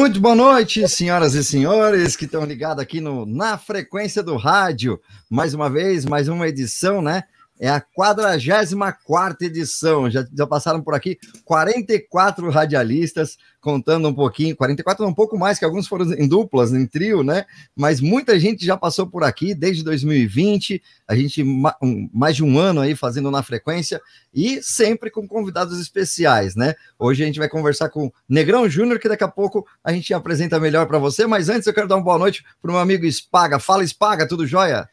Muito boa noite, senhoras e senhores que estão ligados aqui no Na Frequência do Rádio. Mais uma vez, mais uma edição, né? É a 44 edição. Já, já passaram por aqui 44 radialistas, contando um pouquinho. 44 um pouco mais, que alguns foram em duplas, em trio, né? Mas muita gente já passou por aqui desde 2020. A gente, mais de um ano aí fazendo na frequência e sempre com convidados especiais, né? Hoje a gente vai conversar com Negrão Júnior, que daqui a pouco a gente apresenta melhor para você. Mas antes eu quero dar uma boa noite para o meu amigo Spaga. Fala, Spaga, tudo jóia?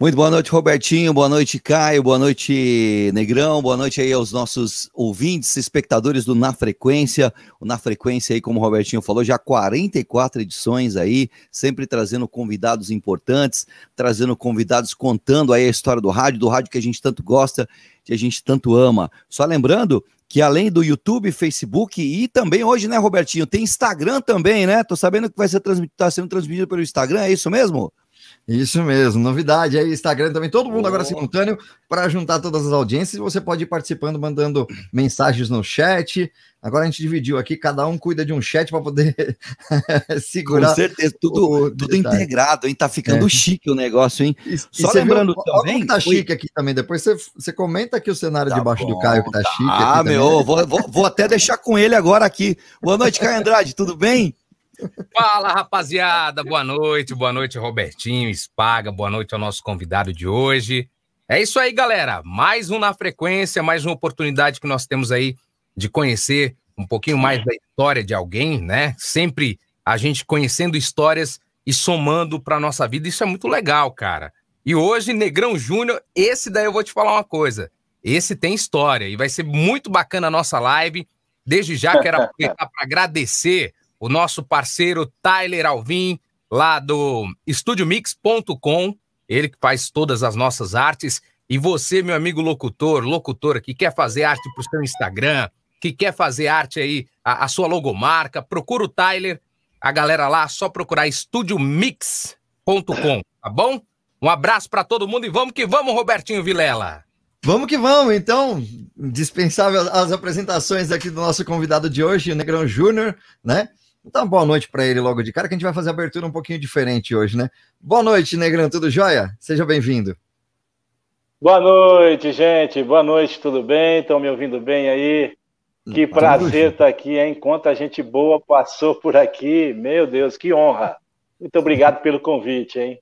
Muito boa noite, Robertinho. Boa noite, Caio. Boa noite, Negrão. Boa noite aí aos nossos ouvintes, espectadores do Na Frequência. O Na Frequência aí, como o Robertinho falou, já 44 edições aí, sempre trazendo convidados importantes, trazendo convidados contando aí a história do rádio, do rádio que a gente tanto gosta, que a gente tanto ama. Só lembrando que além do YouTube, Facebook e também hoje, né, Robertinho, tem Instagram também, né? Tô sabendo que vai ser transmitido, tá sendo transmitido pelo Instagram, é isso mesmo? Isso mesmo, novidade aí, Instagram também, todo mundo oh. agora simultâneo para juntar todas as audiências. Você pode ir participando, mandando mensagens no chat. Agora a gente dividiu aqui, cada um cuida de um chat para poder segurar. Com certeza, tudo, tudo integrado, hein? Tá ficando é. chique o negócio, hein? E, Só e lembrando viu, também. tá chique aqui também. Depois você, você comenta aqui o cenário tá debaixo bom, do Caio que tá, tá. chique. Ah, meu, vou, vou, vou até deixar com ele agora aqui. Boa noite, Caio Andrade, tudo bem? Fala, rapaziada. Boa noite, boa noite, Robertinho, Espaga, boa noite ao nosso convidado de hoje. É isso aí, galera. Mais um na frequência, mais uma oportunidade que nós temos aí de conhecer um pouquinho mais da história de alguém, né? Sempre a gente conhecendo histórias e somando para nossa vida. Isso é muito legal, cara. E hoje, Negrão Júnior, esse daí eu vou te falar uma coisa. Esse tem história e vai ser muito bacana a nossa live. Desde já quero aproveitar para agradecer o nosso parceiro Tyler Alvim, lá do estudiomix.com, ele que faz todas as nossas artes. E você, meu amigo locutor, locutora, que quer fazer arte para o seu Instagram, que quer fazer arte aí, a, a, sua logomarca, procura o Tyler, a galera lá, só procurar estudiomix.com, tá bom? Um abraço para todo mundo e vamos que vamos, Robertinho Vilela. Vamos que vamos, então, dispensável as apresentações aqui do nosso convidado de hoje, o Negrão Júnior, né? Então, boa noite para ele logo de cara, que a gente vai fazer a abertura um pouquinho diferente hoje, né? Boa noite, Negrão, tudo jóia? Seja bem-vindo. Boa noite, gente. Boa noite, tudo bem? Estão me ouvindo bem aí? Que prazer estar tá aqui, hein? Quanta gente boa passou por aqui. Meu Deus, que honra. Muito obrigado pelo convite, hein?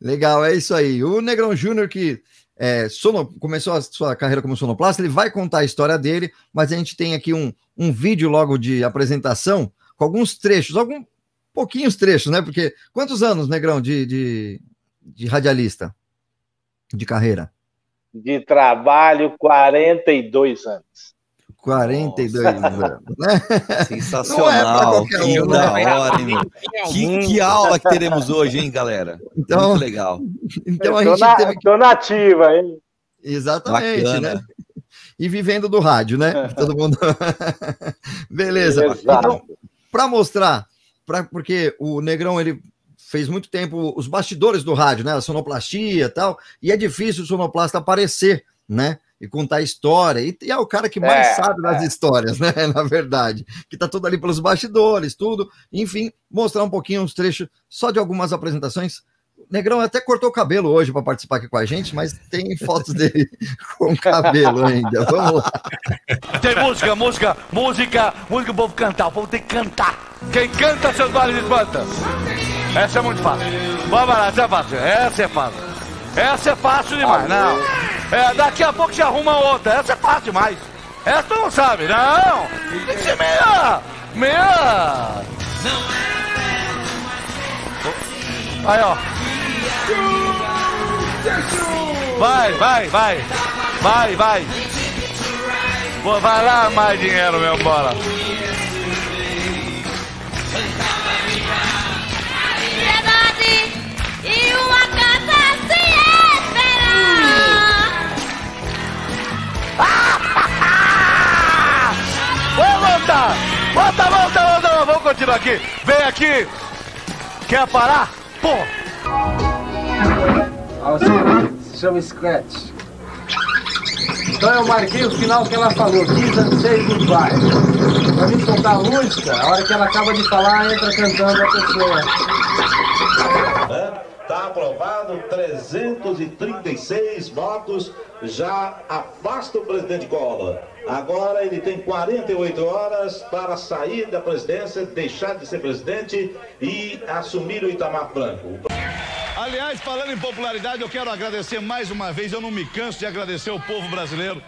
Legal, é isso aí. O Negrão Júnior, que é, sono, começou a sua carreira como sonoplasta, ele vai contar a história dele, mas a gente tem aqui um, um vídeo logo de apresentação com alguns trechos, alguns pouquinhos trechos, né? Porque quantos anos, Negrão, de, de, de radialista de carreira? De trabalho, 42 anos. 42 Nossa. anos, né? Sensacional, é que um, da né? hora, hein, que, que, aula que teremos hoje, hein, galera? Então, Muito legal. Então a gente na, teve que... Nativa, hein? Exatamente, Bacana. né? E vivendo do rádio, né? Todo mundo. Beleza. Exato. Então, para mostrar, pra, porque o Negrão ele fez muito tempo os bastidores do rádio, né? A sonoplastia e tal, e é difícil o sonoplasta aparecer, né? E contar história, e, e é o cara que mais é, sabe das é. histórias, né? Na verdade, que tá tudo ali pelos bastidores, tudo. Enfim, mostrar um pouquinho uns trechos só de algumas apresentações Negrão até cortou o cabelo hoje para participar aqui com a gente, mas tem fotos dele com cabelo ainda. Vamos lá. Tem música, música, música, música, o povo cantar, o povo tem que cantar. Quem canta seus vales de espanta. Essa é muito fácil. Vamos lá, essa é fácil. Essa é fácil. Essa é fácil demais, não. É, daqui a pouco você arruma outra. Essa é fácil demais. Essa tu não sabe, não. Tem que ser meia. Meia. Aí, ó. Vai, vai, vai. Vai, vai. Vai lá mais dinheiro, meu bola. E uma casa se esperar. Vamos voltar! Volta, volta, volta! Vamos continuar aqui! Vem aqui! Quer parar? Pô! Show, show me scratch. Então eu marquei o final que ela falou, Kiss Say Goodbye. Pra mim tocar a música, a hora que ela acaba de falar, entra cantando a pessoa. Está aprovado 336 votos, já afasta o presidente Collor. Agora ele tem 48 horas para sair da presidência, deixar de ser presidente e assumir o Itamar Franco. Aliás, falando em popularidade, eu quero agradecer mais uma vez, eu não me canso de agradecer o povo brasileiro.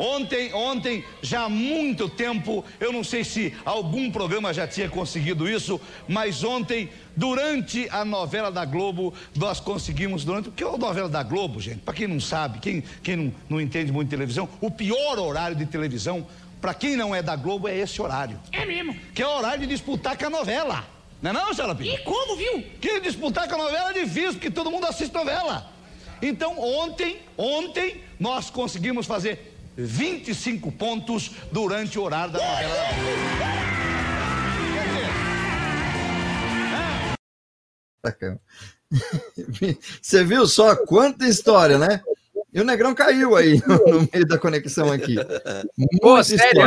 Ontem, ontem, já há muito tempo, eu não sei se algum programa já tinha conseguido isso, mas ontem, durante a novela da Globo, nós conseguimos, durante. Porque a novela da Globo, gente, para quem não sabe, quem, quem não, não entende muito de televisão, o pior horário de televisão, para quem não é da Globo, é esse horário. É mesmo. Que é o horário de disputar com a novela. Não é não, Xalapim? E como, viu? Que disputar com a novela é difícil, porque todo mundo assiste novela. Então, ontem, ontem, nós conseguimos fazer 25 pontos durante o horário da novela da Você viu só quanta história, né? E o Negrão caiu aí no, meio da conexão aqui. Pô, sério?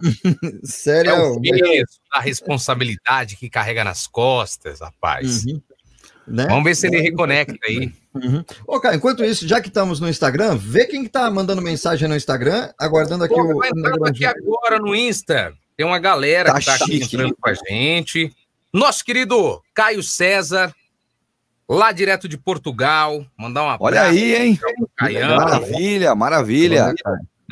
sério. É o peso, a responsabilidade que carrega nas costas, rapaz. Uhum. Né? Vamos ver se ele reconecta aí. Uhum. Ô, cara, enquanto isso, já que estamos no Instagram, vê quem está mandando mensagem no Instagram, aguardando aqui Pô, o. Entrando aqui agora no Insta. Tem uma galera tá que está aqui entrando com a gente. Nosso querido Caio César, lá direto de Portugal. Mandar uma Olha aí, hein? Maravilha, maravilha.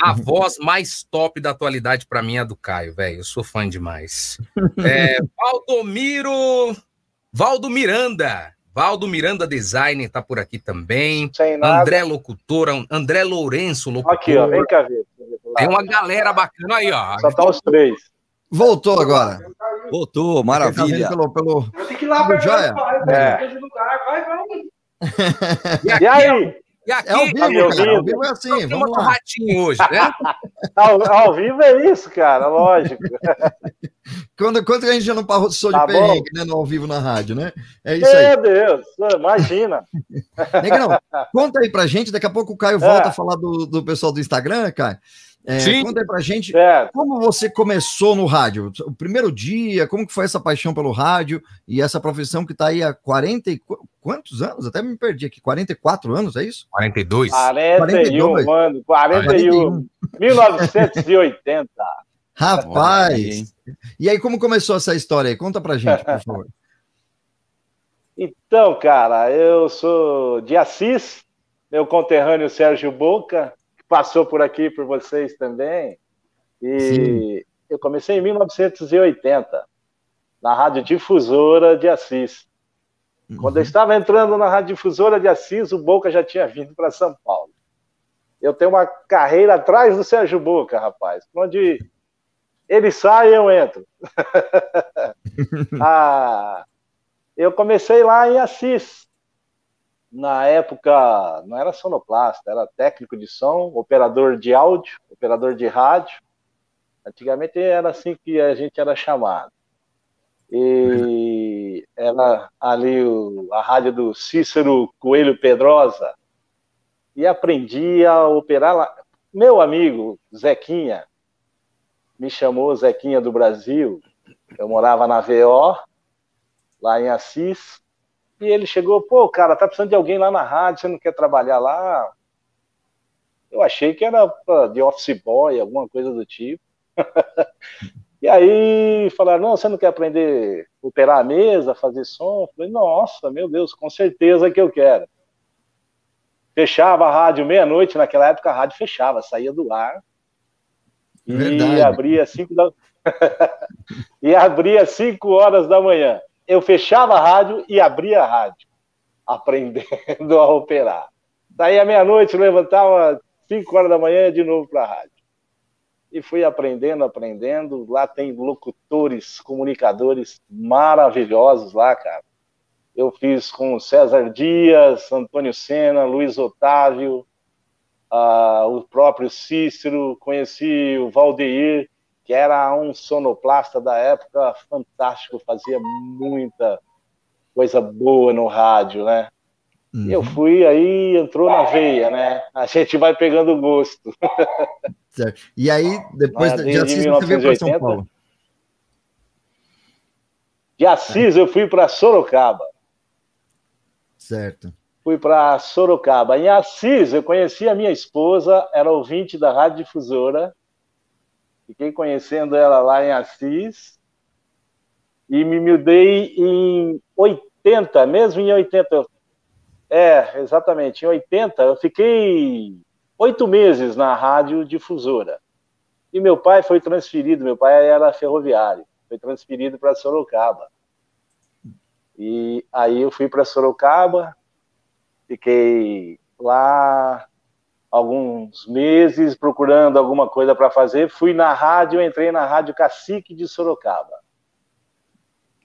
A voz mais top da atualidade para mim é a do Caio, velho. Eu sou fã demais. É, Valdomiro. Valdo Miranda. Valdo Miranda Design está por aqui também. André Locutor, André Lourenço Locutor. Aqui, ó, vem cá ver. Tem uma galera bacana aí, ó. Só tá os três. Voltou agora. Voltou, maravilha. Pelo, pelo... Eu tenho que ir lá para. É. Vai, vai. E, e aí? E aqui, é ao vivo, cara, ao vivo é assim, vamos lá. ratinho hoje, né? ao, ao, vivo é isso, cara, lógico. quando, quando a gente já não passou tá de perrengue, né, no ao vivo na rádio, né? É isso aí. Meu Deus, imagina. Negrão, conta aí pra gente, daqui a pouco o Caio volta é. a falar do, do pessoal do Instagram, Caio. É, Sim. Conta aí pra gente certo. como você começou no rádio, o primeiro dia, como que foi essa paixão pelo rádio e essa profissão que está aí há 40 e quantos anos? Até me perdi aqui, 44 anos, é isso? 42. 41, 42. mano, 41. 1980. Rapaz, e aí como começou essa história aí? Conta pra gente, por favor. Então, cara, eu sou de Assis, meu conterrâneo Sérgio Boca, passou por aqui por vocês também. E Sim. eu comecei em 1980, na Rádio Difusora de Assis. Uhum. Quando eu estava entrando na Rádio Difusora de Assis, o Boca já tinha vindo para São Paulo. Eu tenho uma carreira atrás do Sérgio Boca, rapaz. Onde ele sai, eu entro. ah, eu comecei lá em Assis, na época não era sonoplasta, era técnico de som, operador de áudio, operador de rádio. Antigamente era assim que a gente era chamado. E era ali o, a rádio do Cícero Coelho Pedrosa. E aprendi a operar lá. Meu amigo Zequinha me chamou Zequinha do Brasil. Eu morava na VO, lá em Assis, e ele chegou, pô, cara, tá precisando de alguém lá na rádio, você não quer trabalhar lá? Eu achei que era de office boy, alguma coisa do tipo. e aí falaram, não, você não quer aprender a operar a mesa, fazer som? Eu falei, nossa, meu Deus, com certeza que eu quero. Fechava a rádio meia-noite, naquela época a rádio fechava, saía do ar. Verdade. E abria cinco da... e abria cinco horas da manhã eu fechava a rádio e abria a rádio, aprendendo a operar. Daí à meia-noite levantava 5 horas da manhã de novo para a rádio. E fui aprendendo, aprendendo. Lá tem locutores, comunicadores maravilhosos lá, cara. Eu fiz com César Dias, Antônio Sena, Luiz Otávio, uh, o próprio Cícero, conheci o Valdeir, que era um sonoplasta da época fantástico, fazia muita coisa boa no rádio, né? E eu fui, aí entrou na veia, né? A gente vai pegando gosto. Certo. E aí, depois Mas de Assis, você veio para São 1980? Paulo. De Assis, eu fui para Sorocaba. Certo. Fui para Sorocaba. Em Assis, eu conheci a minha esposa, era ouvinte da Rádio Difusora. Fiquei conhecendo ela lá em Assis. E me mudei em 80, mesmo em 80. eu- É, exatamente. Em 80, eu fiquei oito meses na Rádio Difusora. E meu pai foi transferido, meu pai era ferroviário, foi transferido para Sorocaba. E aí eu fui para Sorocaba, fiquei lá alguns meses procurando alguma coisa para fazer. Fui na rádio, entrei na Rádio Cacique de Sorocaba.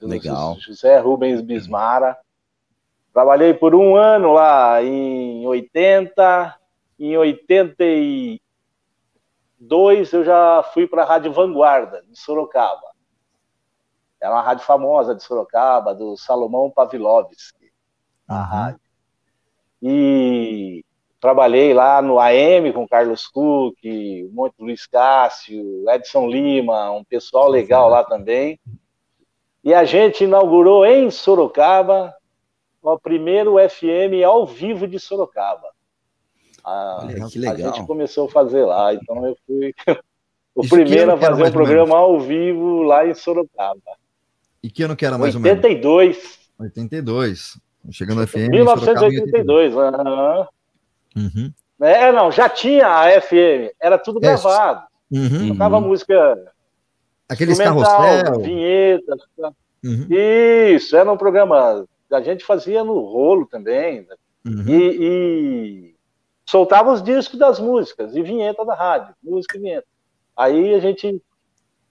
Legal. José Rubens Bismara. Trabalhei por um ano lá em 80, em 82 eu já fui para a Rádio Vanguarda, de Sorocaba. Era uma rádio famosa de Sorocaba, do Salomão Pavlovski, a rádio. E trabalhei lá no AM com Carlos Cook, de Luiz Cássio, Edson Lima, um pessoal legal lá também. E a gente inaugurou em Sorocaba o primeiro FM ao vivo de Sorocaba. A, Olha, que a legal. gente começou a fazer lá, então eu fui o Isso primeiro a fazer um programa ao vivo lá em Sorocaba. E que ano que era mais ou menos? 82, 82. Chegando no FM. em Sorocaba, em 1982. aham. Uhum. É, não, já tinha a FM, era tudo É, gravado. Uhum. Tocava música Aqueles carrossel. vinhetas. Uhum. Isso, era um programa. A gente fazia no rolo também. né? Uhum. E, e soltava os discos das músicas e vinheta da rádio, música e vinheta. Aí a gente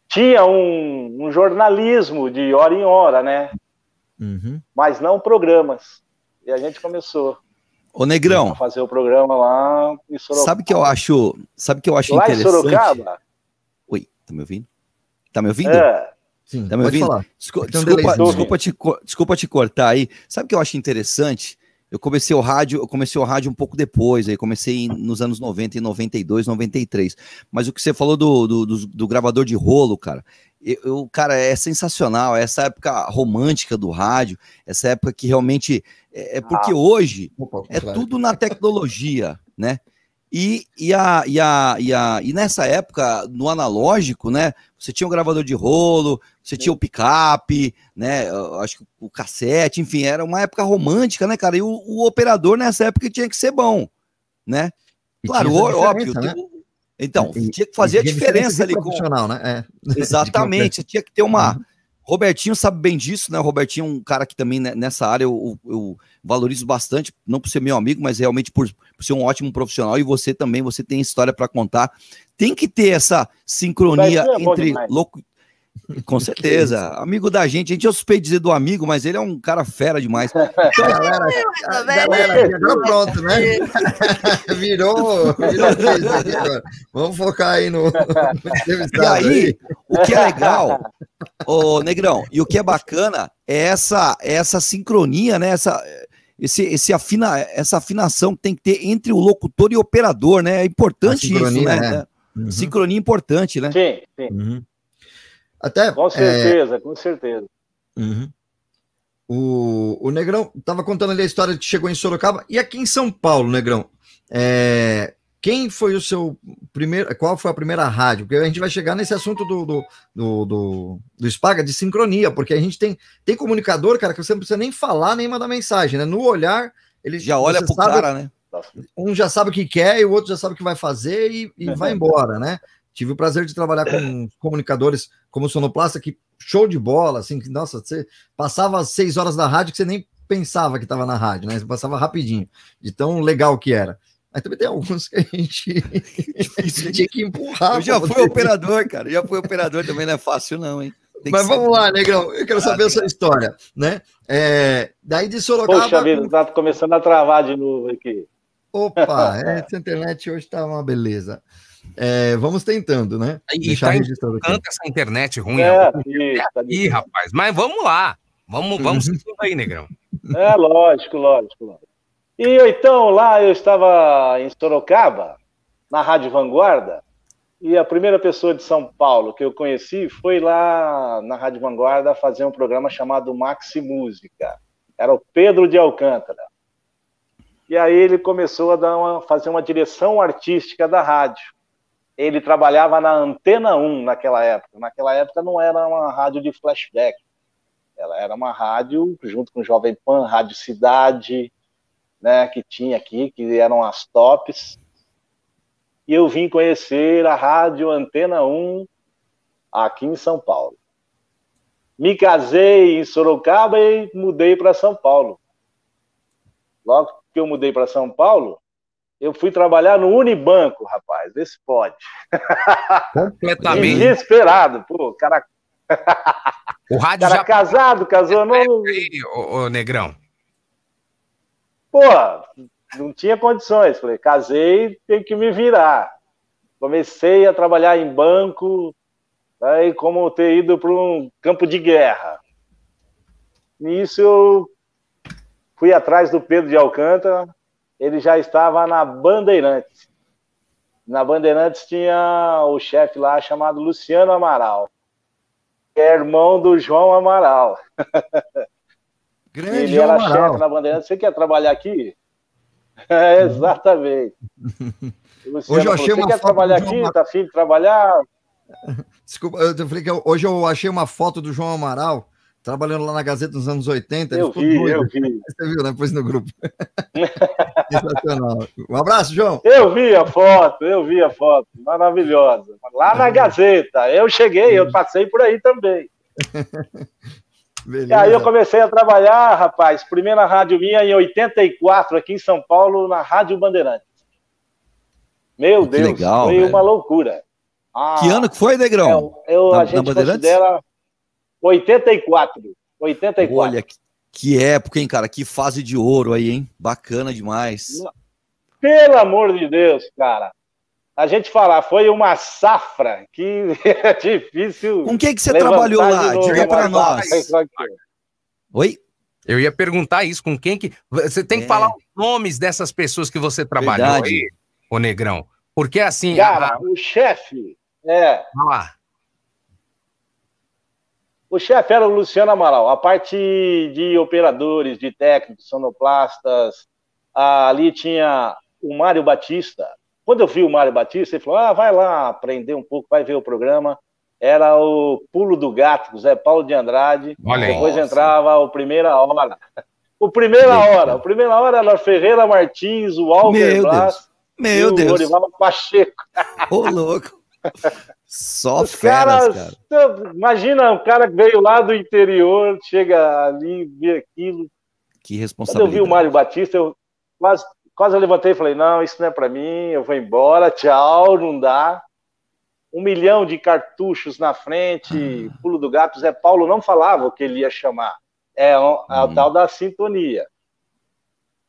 tinha um, um jornalismo de hora em hora, né? Uhum. Mas não programas. E a gente começou Ô, Negrão, fazer o programa lá em Sorocaba. sabe que eu acho, sabe que eu acho lá em interessante? Sorocaba? Oi, tá me ouvindo? Tá me ouvindo? É, Sim, Tá me pode ouvindo? falar. Desculpa, delayzinho. desculpa, te, desculpa te cortar aí. Sabe o que eu acho interessante? Eu comecei o rádio, eu comecei o rádio um pouco depois, aí comecei em- nos anos 90, em 92, 93. Mas o que você falou do, do, do- do gravador de rolo, cara, eu, eu- cara, é sensacional. Essa época romântica do rádio, essa época que realmente. É, é porque Ah. hoje Opa, é claro. tudo na tecnologia, né? E, e, a, e, a, e, a, e nessa época, no analógico, né? Você tinha o gravador de rolo, você tinha o picape, né? Acho que o cassete, enfim, era uma época romântica, né, cara? E o, o operador nessa época tinha que ser bom, né? Claro, óbvio. né? Então, E- tinha que fazer a diferença ali com, profissional, né? É. Exatamente, você tinha que ter uma. Uhum. Robertinho sabe bem disso, né? O Robertinho é um cara que também né, nessa área eu, eu- valorizo bastante, não por ser meu amigo, mas realmente por, por ser um ótimo profissional. E você também, você tem história para contar. Tem que ter essa sincronia é entre demais. Com certeza, amigo da gente. A gente é suspeito de dizer do amigo, mas ele é um cara fera demais. Então, Galera, a galera, agora pronto, né? virou, virou. Vamos focar aí no, E entrevistado aí, o que é legal, ô Negrão, e o que é bacana é essa, essa sincronia, né? Essa, esse, esse afina, essa afinação que tem que ter entre o locutor e o operador, né? É importante isso, né? é. Uhum, Sincronia importante, né? sim, sim. uhum. Até Com é, certeza, com certeza. Uhum. O, o Negrão tava contando ali a história que chegou em Sorocaba e aqui em São Paulo, Negrão. é, quem foi o seu primeiro. Qual foi a primeira rádio? Porque a gente vai chegar nesse assunto do, do, do, do, do Spaga de sincronia, porque a gente tem, tem comunicador, cara, que você não precisa nem falar nem mandar mensagem, né? No olhar, ele Já olha pro sabe- cara, né? um já sabe o que quer e o outro já sabe o que vai fazer e, e vai embora, né? Tive o prazer de trabalhar com comunicadores como Sonoplasta, que show de bola, assim, que, nossa, você passava as seis horas da rádio que você nem pensava que estava na rádio, né? Você passava rapidinho, de tão legal que era. Mas também tem alguns que a gente tinha que empurrar. Eu já fui operador, cara. Já fui operador também, não é fácil, não, hein? Mas vamos lá, Negrão, eu quero saber a sua história, né? É, daí de Sorocaba. Poxa vida, tá começando a travar de novo aqui. Opa, é, essa internet hoje tá uma beleza. É, vamos tentando, né? E Deixar tá registrado aqui. Canta essa internet ruim. É, tá Ih, rapaz, mas vamos lá. Vamos, vamos Uhum. seguindo aí, Negrão. É, lógico, lógico, lógico. E então lá eu estava em Sorocaba, na Rádio Vanguarda, e a primeira pessoa de São Paulo que eu conheci foi lá na Rádio Vanguarda fazer um programa chamado Maxi Música. Era o Pedro de Alcântara. E aí ele começou a dar uma, fazer uma direção artística da rádio. Ele trabalhava na Antena 1 naquela época. Naquela época não era uma rádio de flashback. Ela era uma rádio junto com o Jovem Pan, Rádio Cidade, né, que tinha aqui, que eram as tops. E eu vim conhecer a Rádio Antena 1 aqui em São Paulo. Me casei em Sorocaba e mudei para São Paulo. Logo que eu mudei para São Paulo, eu fui trabalhar no Unibanco, rapaz. Vê se pode. Completamente. Desesperado, pô, cara. O rádio cara já. casado, casou, não. Ô, ô, Negrão. Pô, não tinha condições. Falei, casei, tem que me virar. Comecei a trabalhar em banco, aí como ter ido para um campo de guerra. Nisso eu fui atrás do Pedro de Alcântara, ele já estava na Bandeirantes. Na Bandeirantes tinha o chefe lá chamado Luciano Amaral, que é irmão do João Amaral. Grande ele João era Amaral. chefe na Bandeirantes. Você quer trabalhar aqui? É, exatamente. O Luciano Hoje eu achei Você quer trabalhar João aqui? Amaral. Tá afim de trabalhar? Desculpa, eu falei que hoje eu achei uma foto do João Amaral trabalhando lá na Gazeta nos anos 80. ele Eu vi, doido. eu vi. Você viu, né? Pôs no grupo. Sensacional. Um abraço, João. Eu vi a foto, eu vi a foto, maravilhosa. Lá na Gazeta, eu cheguei, eu passei por aí também. E aí eu comecei a trabalhar, rapaz, primeira rádio minha em 84, aqui em São Paulo, na Rádio Bandeirantes. Meu Que Deus, legal, foi velho. uma loucura. Ah, Que ano que foi, Negrão? é, eu, Na- a na gente Bandeirantes? considera 84. 84. Olha, que, que época, hein, cara? Que fase de ouro aí, hein? Bacana demais. Pelo amor de Deus, cara. A gente falar, foi uma safra que é difícil. Com quem que você trabalhou de lá? Diga pra mas nós. Oi? Eu ia perguntar isso, com quem que. Você tem que É. falar os nomes dessas pessoas que você trabalhou Verdade. aí, ô Negrão. Porque assim. Cara, a- o chefe, é, Olha o chefe era o Luciano Amaral. A parte de operadores, de técnicos, sonoplastas, ali tinha o Mário Batista. Quando eu vi o Mário Batista, ele falou: ah, vai lá aprender um pouco, vai ver o programa. Era o Pulo do Gato, Zé Paulo de Andrade. Olha. Depois Nossa. entrava o Primeira Hora. O Primeira Hora. O Primeira Hora era Ferreira Martins, o Alver Meu Blas e Meu o Deus. Orival Pacheco. Ô, louco. Só Os feras, caras, cara. imagina um cara que veio lá do interior, chega ali, vê aquilo. Que Quando eu responsabilidade. vi o Mário Batista, eu quase, quase eu levantei e falei: não, isso não é para mim, eu vou embora, tchau, não dá. Um milhão de cartuchos na frente, pulo do gato. Zé Paulo não falava o que ele ia chamar. É o, é Hum. tal da sintonia.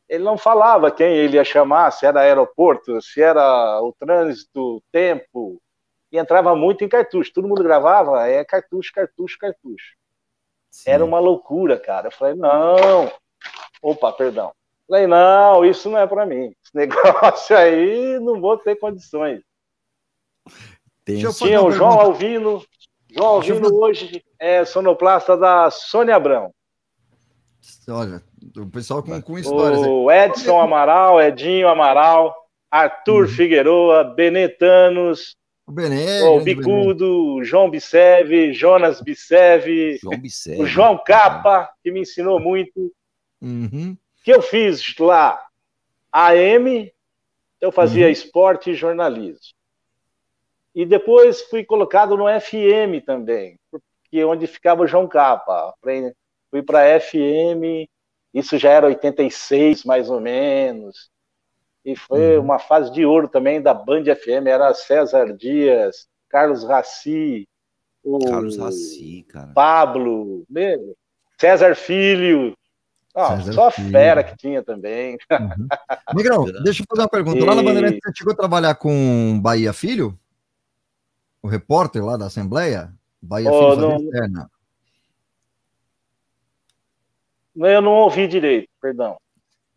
Ele não falava quem ele ia chamar, se era aeroporto, se era o trânsito, o tempo. E entrava muito em cartucho. Todo mundo gravava, é cartucho, cartucho, cartucho. Sim. Era uma loucura, cara. Eu falei, não. Opa, perdão. Falei, não, isso não é para mim. Esse negócio aí não vou ter condições. Eu fazer Tinha o João. Alvino. João Deixa eu Alvino hoje é sonoplasta da Sônia Abrão. Olha, o pessoal com, com histórias. O Edson Amaral, Edinho Amaral, Arthur Figueroa, Benetanos, O Benê. o grande Benê. Bicudo, João Bicev, Jonas Bicev, João o João Capa, que me ensinou muito. Uhum. que eu fiz lá AM, eu fazia Uhum. esporte e jornalismo. E depois fui colocado no FM também, porque é onde ficava o João Capa. Fui para FM, isso já era 86 mais ou menos. E foi Uhum. uma fase de ouro também da Band FM, era César Dias, Carlos Raci, o Carlos Raci, cara. Pablo, meu, César Filho. Ah, César só Filho. fera que tinha também. Uhum. Negrão, deixa eu fazer uma pergunta. Lá na E- Bandeirantes, você chegou a trabalhar com Bahia Filho? O repórter lá da Assembleia? Bahia Oh, Filho não- externa. Eu não ouvi direito, perdão.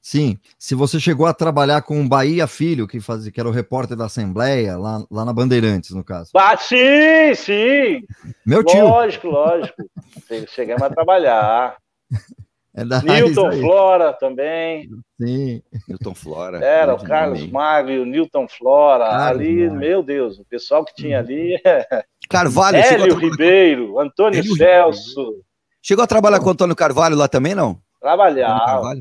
Sim, se você chegou a trabalhar com o Bahia Filho, que, fazia, que era o repórter da Assembleia, lá, lá na Bandeirantes, no caso. Ah, sim, sim. Meu tio. Lógico, lógico. Chegamos a trabalhar. É da Newton. Flora também. Sim. Newton Flora. Era o Carlos. Magno, o Newton Flora. Carlos ali, meu Deus, o pessoal que tinha ali. Carvalho, chegou a, Hélio tra- Ribeiro, Antônio Hélio Celso. chegou a trabalhar com o Antônio Carvalho lá também, não? Antônio Trabalhava.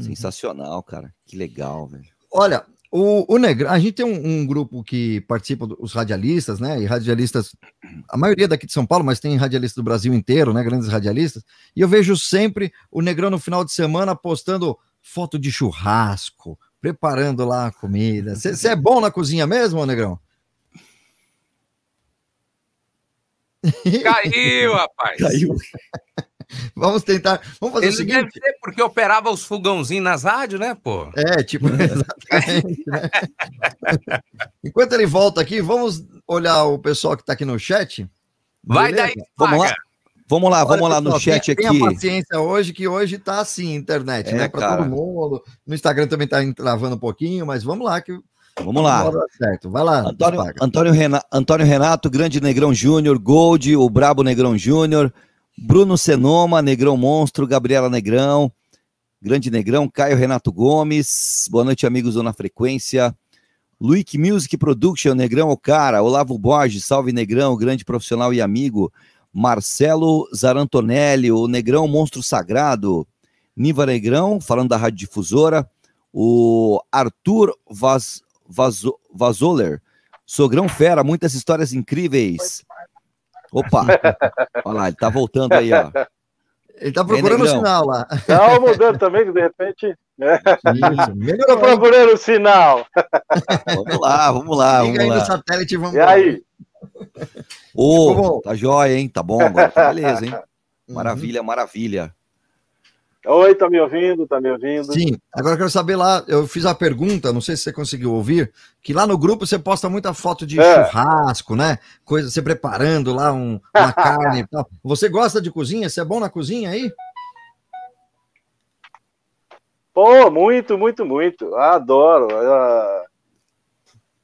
Uhum. Sensacional, cara. Que legal, velho. Olha, o, o Negrão, a gente tem um, um grupo que participa dos radialistas, né? E radialistas, a maioria daqui de São Paulo, mas tem radialistas do Brasil inteiro, né? Grandes radialistas. E eu vejo sempre o Negrão no final de semana postando foto de churrasco, preparando lá a comida. Você é bom na cozinha mesmo, Negrão? Caiu, rapaz. Caiu. Vamos tentar. Vamos fazer o Ele seguinte. deve ser porque operava os fogãozinhos nas rádios, né, pô? É, tipo, exatamente, né? Enquanto ele volta aqui, vamos olhar o pessoal que está aqui no chat. Vai Beleza? daí, Vamos lá. Vamos lá, vamos Olha, lá no pessoal, chat tenha, aqui. Tenha paciência hoje, que hoje tá assim, internet, É, né? Para todo mundo. No Instagram também tá travando um pouquinho, mas vamos lá, que Vamos lá. certo. Vai lá, Antônio. Antônio, Renato, Antônio Renato, Grande Negrão Júnior, Gold, o Brabo Negrão Júnior, Bruno Senoma, Negrão Monstro, Gabriela Negrão, Grande Negrão, Caio Renato Gomes, boa noite, amigos do Na Frequência. Luick Music Production, Negrão, o cara, Olavo Borges, salve Negrão, grande profissional e amigo. Marcelo Zarantonelli, o Negrão Monstro Sagrado. Niva Negrão, falando da Rádio Difusora. O Arthur Vaz, Vazo, Vazoler, Sogrão Fera, muitas histórias incríveis. Opa, olha lá, ele tá voltando aí, ó. Ele tá procurando o Negrão. sinal lá. Tava mudando também, que de repente. Isso, Tô melhorou. procurando o sinal. Vamos lá, vamos lá, Liga vamos aí no lá. satélite e vamos E lá. aí? Ô, bom. tá jóia, hein? Tá bom agora, tá beleza, hein? Maravilha, maravilha. Oi, tá me ouvindo? Tá me ouvindo? Sim, agora eu quero saber lá, eu fiz a pergunta, não sei se você conseguiu ouvir, que lá no grupo você posta muita foto de É. churrasco, né? Coisa, você preparando lá um- uma carne e tal. Você gosta de cozinha? Você é bom na cozinha aí? Pô, muito, muito, muito. Adoro. Ah,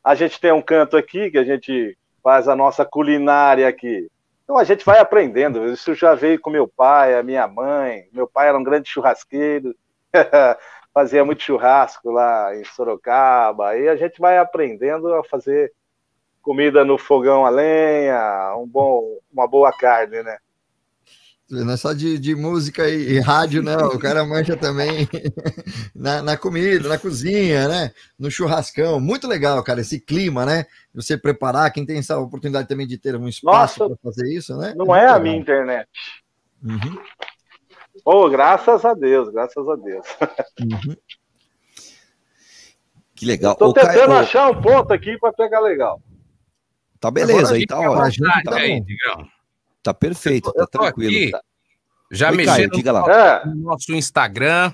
A gente tem um canto aqui que a gente faz a nossa culinária aqui. Então a gente vai aprendendo. Isso já veio com meu pai, a minha mãe. Meu pai era um grande churrasqueiro, fazia muito churrasco lá em Sorocaba. Aí a gente vai aprendendo a fazer comida no fogão a lenha, um bom, uma boa carne, né? Não é só de, de música e, e rádio, né? O cara mancha também na, na comida, na cozinha, né? No churrascão. Muito legal, cara, esse clima, né? Você preparar, quem tem essa oportunidade também de ter um espaço para fazer isso, né? Não muito é a legal. minha internet. Uhum, Oh, graças a Deus, graças a Deus. uhum. Que legal. Caio, tentando ô, achar um ponto aqui para pegar legal. tá beleza aí, tá ótimo. tá aí, bom. Digão. Tá perfeito, tá tô tranquilo. aqui, já Oi, Caio, mexendo diga lá. É, no nosso Instagram,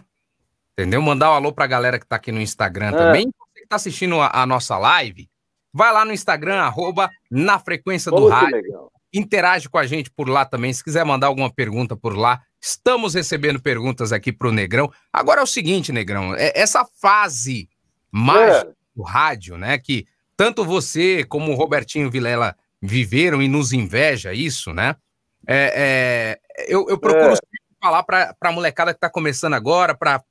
entendeu? Mandar um alô pra galera que tá aqui no Instagram É. também. Você que tá assistindo a, a nossa live, vai lá no Instagram, arroba na frequência do pô, rádio. legal. interage com a gente por lá também. Se quiser mandar alguma pergunta por lá, estamos recebendo perguntas aqui pro Negrão. Agora é o seguinte, Negrão, é essa fase mágica É. do rádio, né, que tanto você como o Robertinho Vilela viveram e nos inveja isso, né? É, é, eu, eu procuro É. falar pra, pra molecada que tá começando agora, pra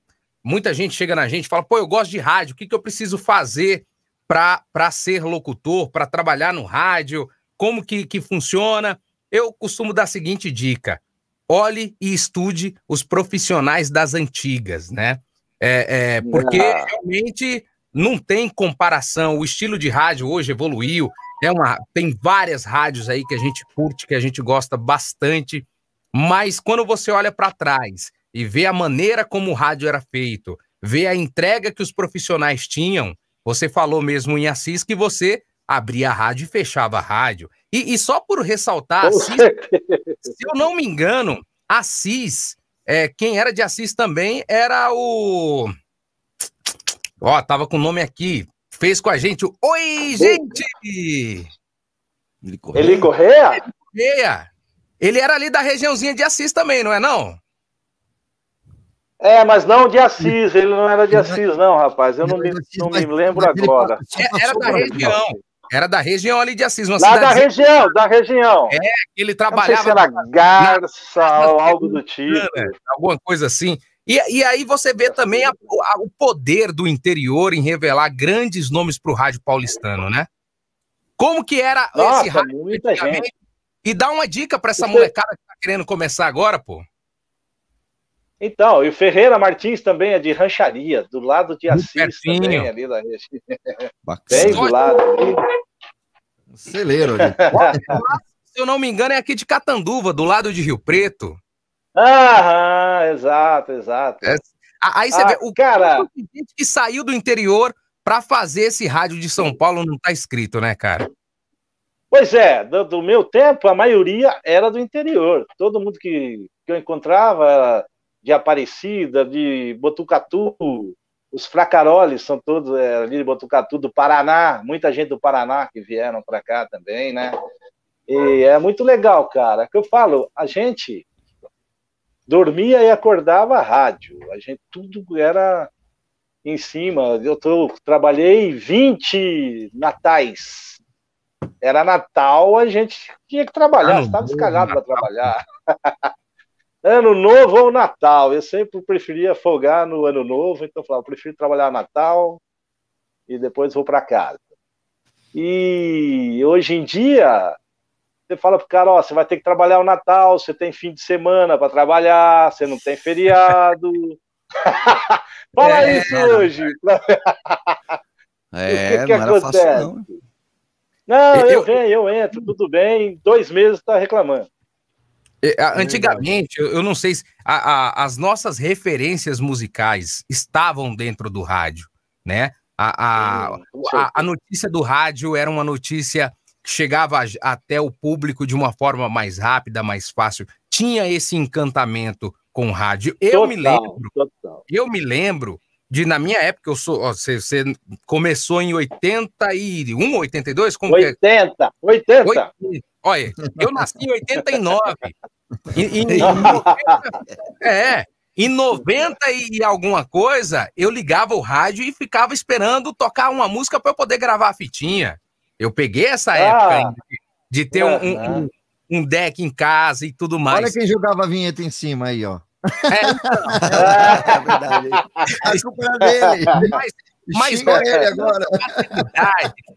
muita gente chega na gente e fala, pô, eu gosto de rádio, o que, que eu preciso fazer pra ser locutor, pra trabalhar no rádio? como que, que funciona. Eu costumo dar a seguinte dica: olhe e estude os profissionais das antigas, né? É, é, porque Ah. realmente não tem comparação. O estilo de rádio hoje evoluiu. É uma, tem várias rádios aí que a gente curte, que a gente gosta bastante. Mas quando você olha para trás e vê a maneira como o rádio era feito, vê a entrega que os profissionais tinham, você falou mesmo em Assis que você abria a rádio e fechava a rádio. E, e só por ressaltar, Assis, se eu não me engano, Assis, é, quem era de Assis também era o. Ó, tava com o nome aqui. Fez com a gente o Oi, gente! Ele correu. Eli Correa? Meia. Ele era ali da regiãozinha de Assis também, não é não? É, mas não de Assis, ele não era de Assis, não, rapaz. Eu não me, não me lembro agora. É, era da região. Era da região ali de Assis, uma Lá da região, da região. É, ele Não sei trabalhava se era Garça ou algo do tipo. alguma coisa assim. E, e aí você vê também a- a- o poder do interior em revelar grandes nomes para o rádio paulistano, né? Como que era esse Nossa, rádio muita gente. E dá uma dica para essa Você- molecada que tá querendo começar agora, pô. Então, e o Ferreira Martins também é de rancharia, do lado de Assis pertinho. também, ali da região. Bacana. Bem do lado ali. Celeiro ali. Se eu não me engano, é aqui de Catanduva, do lado de Rio Preto. Aham, exato, exato. É, Aí você Ah, vê o cara, que saiu do interior para fazer esse rádio de São Paulo não tá escrito, né, cara? Pois é, do, do meu tempo, a maioria era do interior. Todo mundo que, que eu encontrava de Aparecida, de Botucatu, os fracaroles são todos é, ali de Botucatu, do Paraná, muita gente do Paraná que vieram para cá também, né? E é muito legal, cara. É que eu falo, a gente dormia e acordava a rádio. A gente tudo era em cima. Eu tô, trabalhei 20 natais. Era Natal, a gente tinha que trabalhar, estava escalado para trabalhar. ano novo ou Natal. Eu sempre preferia folgar no ano novo, então eu falava, eu prefiro trabalhar Natal e depois vou para casa. E hoje em dia, você fala pro cara, ó, você vai ter que trabalhar o Natal, você tem fim de semana para trabalhar, você não tem feriado. fala É. isso hoje. É, O que que não era fácil, acontece? não. Não, eu, Eu- venho, eu entro, tudo bem, dois meses tá reclamando. Antigamente, eu não sei se a- a- as nossas referências musicais estavam dentro do rádio, né? A, a, a notícia do rádio era uma notícia que chegava até o público de uma forma mais rápida, mais fácil. Tinha esse encantamento com o rádio. Eu me Total, lembro, total. eu me lembro de na minha época eu sou, ó, você, você começou em 81, 82, como que é? 80, 80. Oit- Olha, eu nasci em 89. E, e- em 90, é, em 90 e alguma coisa, eu ligava o rádio e ficava esperando tocar uma música para eu poder gravar a fitinha. Eu peguei essa época Ah. ainda de- ter um, um- um- um deck em casa e tudo mais. Olha quem jogava a vinheta em cima aí, ó. É, É verdade. A culpa dele. mas Mas hoje- ele agora.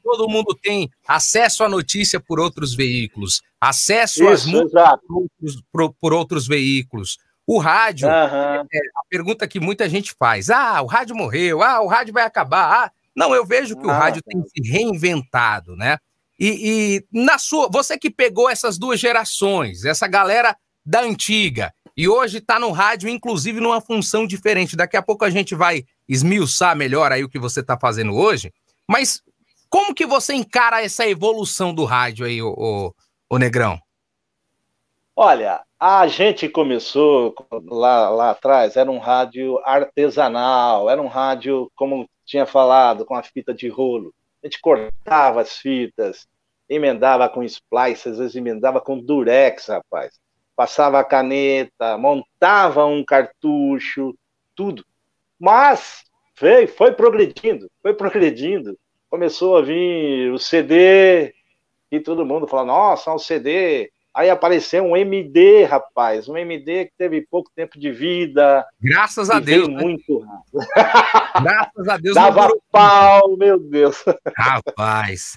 todo mundo tem acesso à notícia por outros veículos, acesso às Isso, músicas exato. por outros, por- por outros veículos. O rádio, Aham. é a pergunta que muita gente faz: ah, o rádio morreu, ah, o rádio vai acabar. Ah, não, eu vejo que o Ah, rádio tem se reinventado, né? E, e na sua, você que pegou essas duas gerações, essa galera da antiga, e hoje está no rádio, inclusive numa função diferente. Daqui a pouco a gente vai esmiuçar melhor aí o que você está fazendo hoje. Mas como que você encara essa evolução do rádio aí, ô, ô, ô Negrão? Olha, a gente começou lá, lá atrás, era um rádio artesanal, era um rádio, como tinha falado, com a fita de rolo. A gente cortava as fitas, emendava com splice, às vezes emendava com durex, rapaz. Passava a caneta, montava um cartucho, tudo. Mas veio, foi progredindo, foi progredindo. Começou a vir o CD, e todo mundo falou, nossa, um CD. Aí apareceu um MD, rapaz, um MD que teve pouco tempo de vida. Graças a Deus. né? muito rápido. Graças a Deus. Dava durou- pau, meu Deus. Rapaz.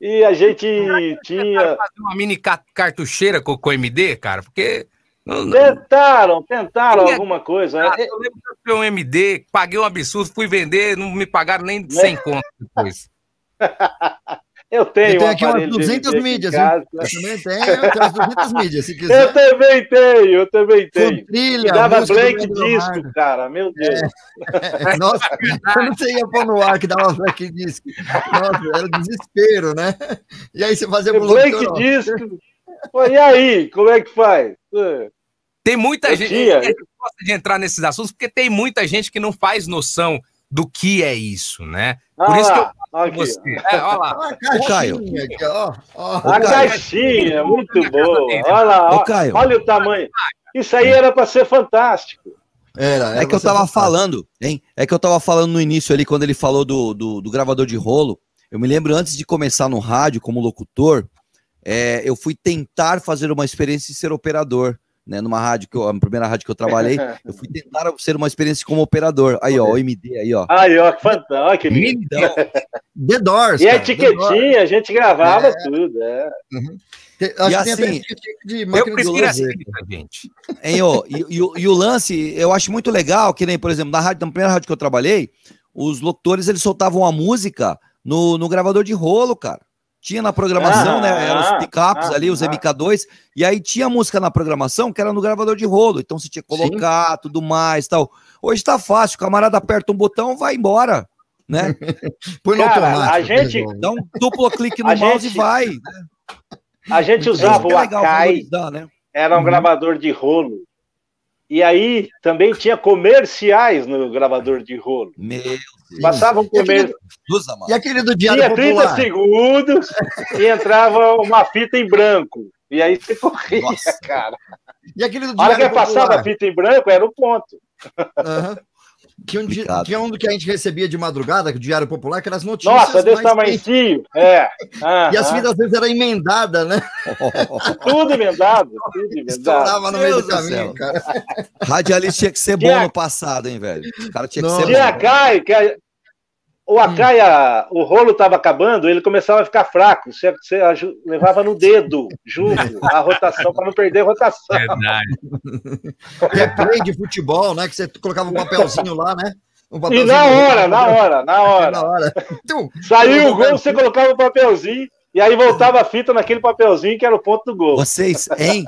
E a gente tinha. fazer uma mini ca- cartucheira com o MD, cara, porque. Tentaram, tentaram Tinha- alguma coisa. Ah, É, eu lembro que eu fui um MD, paguei um absurdo, fui vender, não me pagaram nem 100 conto depois. Eu tenho Eu tenho aqui umas aparelho de 200 MD aqui em mídias. Eu também tenho, eu tenho umas 200 mídias, se Eu quiser. também tenho, eu também tenho. Com trilha, Dava blank disco, Leonardo. cara, meu Deus. Nossa, quando você ia pôr no ar que dava black disc, nossa, era desespero, né? E aí você fazia Blank disco. Pô, e aí, como é que faz? É. Tem muita Eu gente. tinha. Gente gosta de entrar nesses assuntos, porque tem muita gente que não faz noção do que é isso, né? Por Ah isso que eu aqui, você. É, olha lá. Olha a Ô, Caio. caixinha aqui, ó. ó. A Caio. caixinha, muito boa. Olha lá, Ô, ó, Caio. olha o tamanho. Isso aí era para ser fantástico. Era, era É que eu tava fantástico. falando, hein? É que eu tava falando no início ali, quando ele falou do, do, do gravador de rolo. Eu me lembro antes de começar no rádio como locutor, é, eu fui tentar fazer uma experiência de ser operador, né? Numa rádio que eu, a primeira rádio que eu trabalhei, eu fui tentar ser uma experiência como operador. Aí, ó, o MD aí, ó. Aí, ó, que fantástico. que lindo. Então, The Doors. E a cara, Doors. etiquetinha, a gente gravava tudo, é. Acho E que tem até assim, de Eu prefiro escrita, gente. Hein, ô, e, e o- e o lance, eu acho muito legal, que nem, por exemplo, na, rádio, na primeira rádio que eu trabalhei, os locutores eles soltavam a música no, no gravador de rolo, cara. Tinha na programação, Ah, né? Eram os ah, picapes ah, ali, os ah. MK2, e aí tinha música na programação que era no gravador de rolo. Então você tinha que colocar tudo mais tal. Hoje tá fácil, o camarada aperta um botão vai embora, né? Põe no automático. a gente-. Dá um duplo clique no mouse gente- e vai. A gente É usava o é legal Akai, né? era um Uhum. gravador de rolo. E aí também tinha comerciais no gravador de rolo. Meu Deus. Passava um E aquele, e do Diário tinha 30 Popular? segundos e entrava uma fita em branco. E aí você corria, Nossa. cara. E aquele do A hora que Diário passava a fita em branco, era o ponto. Aham. Tinha um, di- Complicado. tinha um do que a gente recebia de madrugada, que o Diário Popular, que eram as notícias. Nossa, desse tamanhozinho. É. E as fitas às vezes eram emendadas, né? Tudo emendado, tudo emendado. Estourava no meio Deus do do caminho, céu. cara. Radialista tinha que ser bom no passado, hein, velho? O cara tinha que Não. ser Tinha bom. Akai, a- o Akai, a- o rolo estava acabando, ele começava a ficar fraco. Você, você levava no dedo junto a rotação para não perder a rotação. Verdade. Replay de futebol, né? Que você colocava um papelzinho lá, né? Um E papelzinho na no- hora, na hora, na Na hora. hora. Então, Saiu o gol, você colocava o papelzinho e aí voltava a fita naquele papelzinho que era o ponto do gol. Vocês, hein?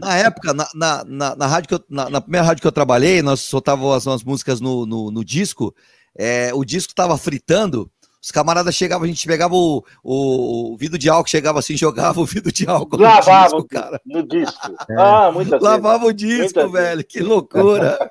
Na época, na, na, na, na rádio que eu, na, na primeira rádio que eu trabalhei, nós soltávamos as, as músicas no, no, no disco, é, o disco tava fritando, os camaradas chegavam, a gente pegava o, o, o vidro de álcool, chegava assim, jogava o vidro de álcool no Lavava disco, cara. no disco. Ah, muitas vezes. Lavava o disco, Muitas velho, que loucura.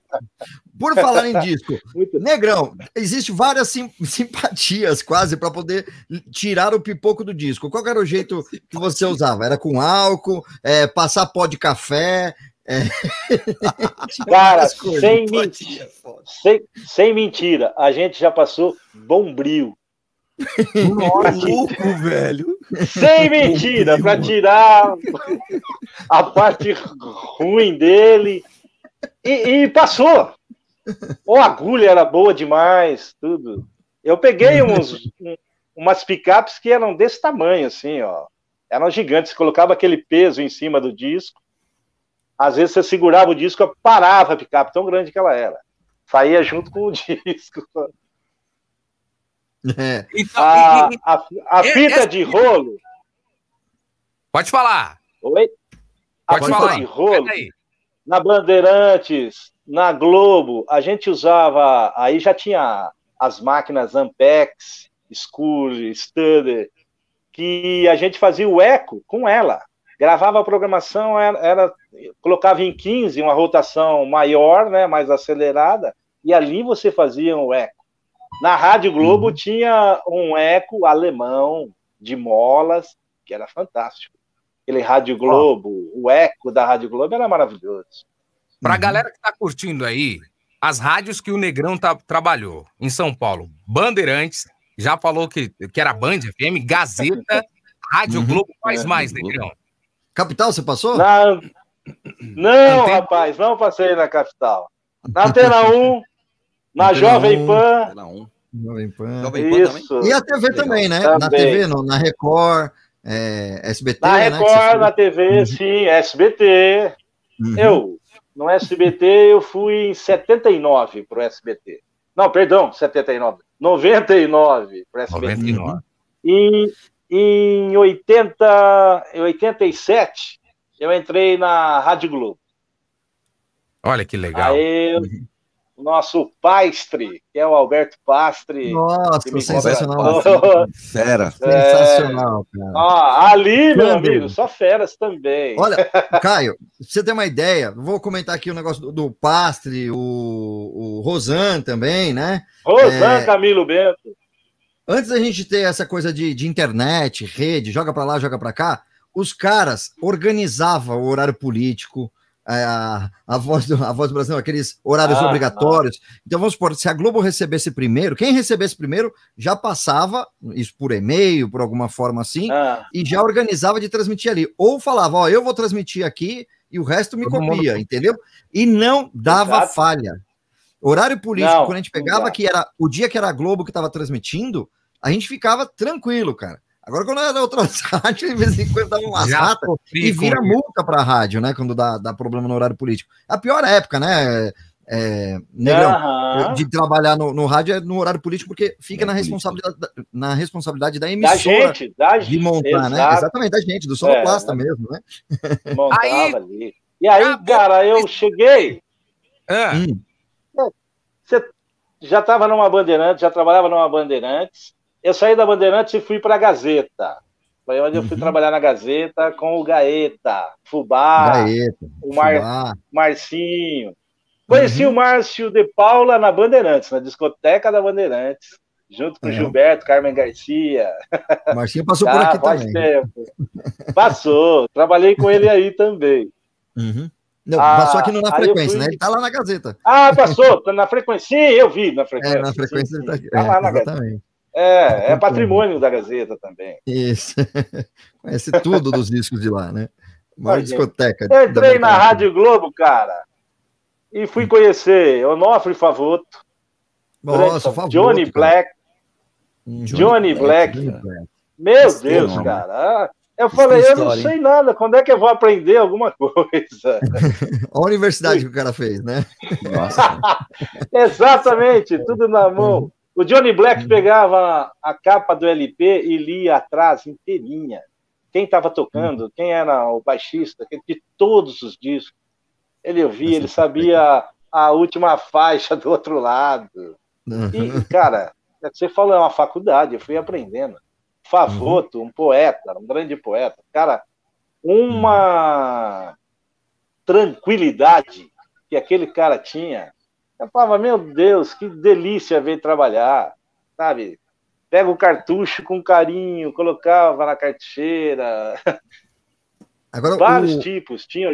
por falar em disco, Negrão, existe várias sim- simpatias quase para poder tirar o pipoco do disco. Qual era o jeito que você usava? Era com álcool, é, passar pó de café? Cara, várias coisas. sem, mentira, sem, sem mentira, a gente já passou bombril. Maluco, velho. Sem mentira, para tirar a parte ruim dele. E, e passou. Ou a agulha era boa demais, tudo. Eu peguei uns, um- umas picapes que eram desse tamanho, assim, ó. Eram gigantes. Você colocava aquele peso em cima do disco. Às vezes você segurava o disco, parava a picape, tão grande que ela era. Saía junto com o disco. É. Então, A, a, a fita de rolo. pode falar. Oi? A Pode fita falar. de rolo. Na Bandeirantes, na Globo, a gente usava, aí já tinha as máquinas Ampex, Shure, Studer, que a gente fazia o eco com ela. Gravava a programação, era, era- colocava em 15 uma rotação maior, né, mais acelerada, e ali você fazia o eco. Na Rádio Globo tinha um eco alemão de molas, que era fantástico. Aquele Rádio Globo, o eco da Rádio Globo era maravilhoso. Pra Uhum. galera que tá curtindo aí, as rádios que o Negrão tá- trabalhou em São Paulo, Bandeirantes, já falou que, que era Band FM, Gazeta, Rádio Uhum. Globo, faz É. mais, Negrão. Capital, você passou? Na... Não, Antena- rapaz, não passei na capital. Na Antena 1, na Antena Jovem 1. Pan, Era um. Jovem Pan. Jovem Pan também? isso. E a TV também, né? Também. Na TV, no- na Record, é, SBT, Na né? Record, você- na TV, sim, SBT. Uhum. Eu, no SBT, eu fui em 79 pro SBT. Não, perdão, 79. 99 pro SBT. 99. E em 80, em 87, eu entrei na Rádio Globo. Olha que legal. Aí, o nosso Pastre, que é o Alberto Pastre. Nossa, que me sensacional. Fera. Sensacional, cara. Ó, ali, meu Quando? amigo, só feras também. Olha, Caio, pra você ter uma ideia, vou comentar aqui o negócio do, do Pastre, o, o Rosan também, né? Rosan é- Camilo Bento. Antes da gente ter essa coisa de, de internet, rede, joga pra lá, joga pra cá, os caras organizavam o horário político, a, a, voz do, a voz do Brasil, aqueles horários Ah, obrigatórios. Então vamos supor, se a Globo recebesse primeiro, quem recebesse primeiro já passava, isso por e-mail, por alguma forma assim, Ah, e já organizava de transmitir ali. Ou falava, ó, eu vou transmitir aqui e o resto me Todo mundo copia, entendeu? E não dava Exato. falha. Horário político, Não, quando a gente pegava que era o dia que era a Globo que estava transmitindo, a gente ficava tranquilo, cara. Agora, quando era outras rádios, de vez em quando dava umas ratas e vira multa para a rádio, né? Quando dá, dá problema no horário político. A pior época, né, é, Negrão, aham. de trabalhar no, no rádio é no horário político, porque fica É na responsabilidade, da- na responsabilidade da Da emissora gente, da de gente. montar, né? exato, Exatamente, da gente, do sonoplasta mesmo, né? montava Aí- ali. E aí, cara, eu cheguei, Ah, Hum, você já estava numa Bandeirantes, já trabalhava numa Bandeirantes. Eu saí da Bandeirantes e fui para a Gazeta. Foi onde eu fui Uhum. trabalhar na Gazeta com o Gaeta, Fubá, Gaeta, o Mar- Fubá. Marcinho. Conheci Uhum. o Márcio de Paula na Bandeirantes, na discoteca da Bandeirantes, junto com o É. Gilberto, Carmen Garcia. Marcinho passou por Ah, aqui faz também. tempo. Passou, trabalhei com ele aí também. Uhum. Não, Ah, passou aqui no Na Frequência, fui- né? Ele tá lá na Gazeta. Ah, passou, tá na frequência. Sim, eu vi na frequência. É, na frequência sim. ele tá aqui. Tá lá É, na Gazeta. Exatamente. É, é patrimônio da Gazeta também. Isso. Conhece tudo dos discos de lá, né? Maior discoteca. Eu entrei na. Rádio Globo, cara, e fui conhecer Onofre Favoto, Nossa. Johnny cara. Black. Hum, Johnny Black. Johnny Black. Meu Esse Deus, nome. cara. Ah, Eu falei, eu não sei nada, quando é que eu vou aprender alguma coisa? Olha a universidade que o cara fez, né? Nossa. Exatamente, tudo na mão. O Johnny Black pegava a capa do LP e lia atrás inteirinha. Quem estava tocando, quem era o baixista, de todos os discos. Ele ouvia, ele sabia a última faixa do outro lado. E, e, cara, é que você falou, é uma faculdade, eu fui aprendendo. Favoto, um poeta, um grande poeta. Cara, uma tranquilidade que aquele cara tinha. Eu falava, meu Deus, que delícia ver trabalhar, sabe? Pega o cartucho com carinho, colocava na cartucheira, Agora, vários o... tipos. Tinha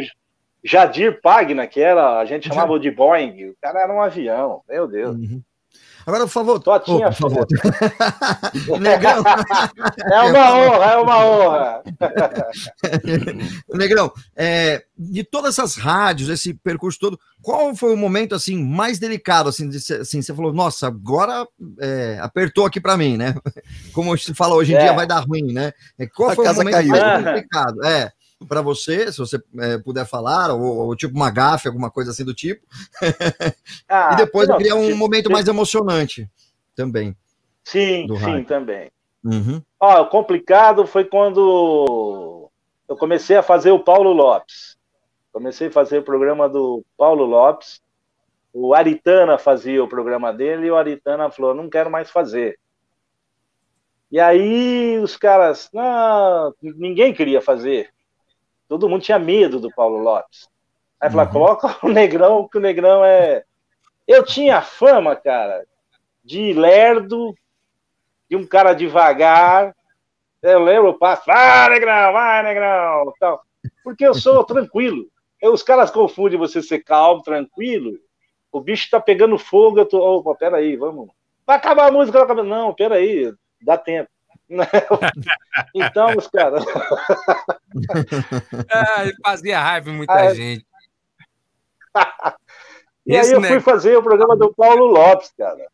Jadir Pagna, que era, a gente chamava de Boeing, o cara era um avião, meu Deus. Uhum. Agora, por favor. Só tinha Ô, por favor. Negrão. É uma honra, é uma honra. Negrão, é, de todas essas rádios, esse percurso todo, qual foi o momento assim mais delicado assim, de, assim você falou, nossa, agora é, apertou aqui para mim, né? Como se fala hoje em É. dia, vai dar ruim, né? É, Qual A foi o momento caiu. mais complicado? É, para você, se você é, puder falar, ou, ou tipo uma gafe, alguma coisa assim do tipo, Ah, e depois não, eu queria um momento mais emocionante também. Sim, sim, também. Uhum. Ó, o complicado foi quando eu comecei a fazer o Paulo Lopes. Comecei a fazer o programa do Paulo Lopes. O Aritana fazia o programa dele e o Aritana falou: não quero mais fazer. E aí os caras, não, ninguém queria fazer. Todo mundo tinha medo do Paulo Lopes. Aí falaram: Uhum. coloca o Negrão, que o Negrão é. Eu tinha fama, cara, de lerdo, de um cara devagar. Eu lembro o passo, vai, negrão, vai, negrão, tal. Porque eu sou tranquilo. Eu- os caras confundem você ser calmo, tranquilo. O bicho tá pegando fogo, eu tô. Opa, peraí, vamos. Vai acabar a música, vai acabar. Não, peraí, dá tempo. Então, os caras. Ah, fazia raiva em muita Ah, é. gente. E aí eu ne- fui fazer o programa do Paulo Lopes, cara.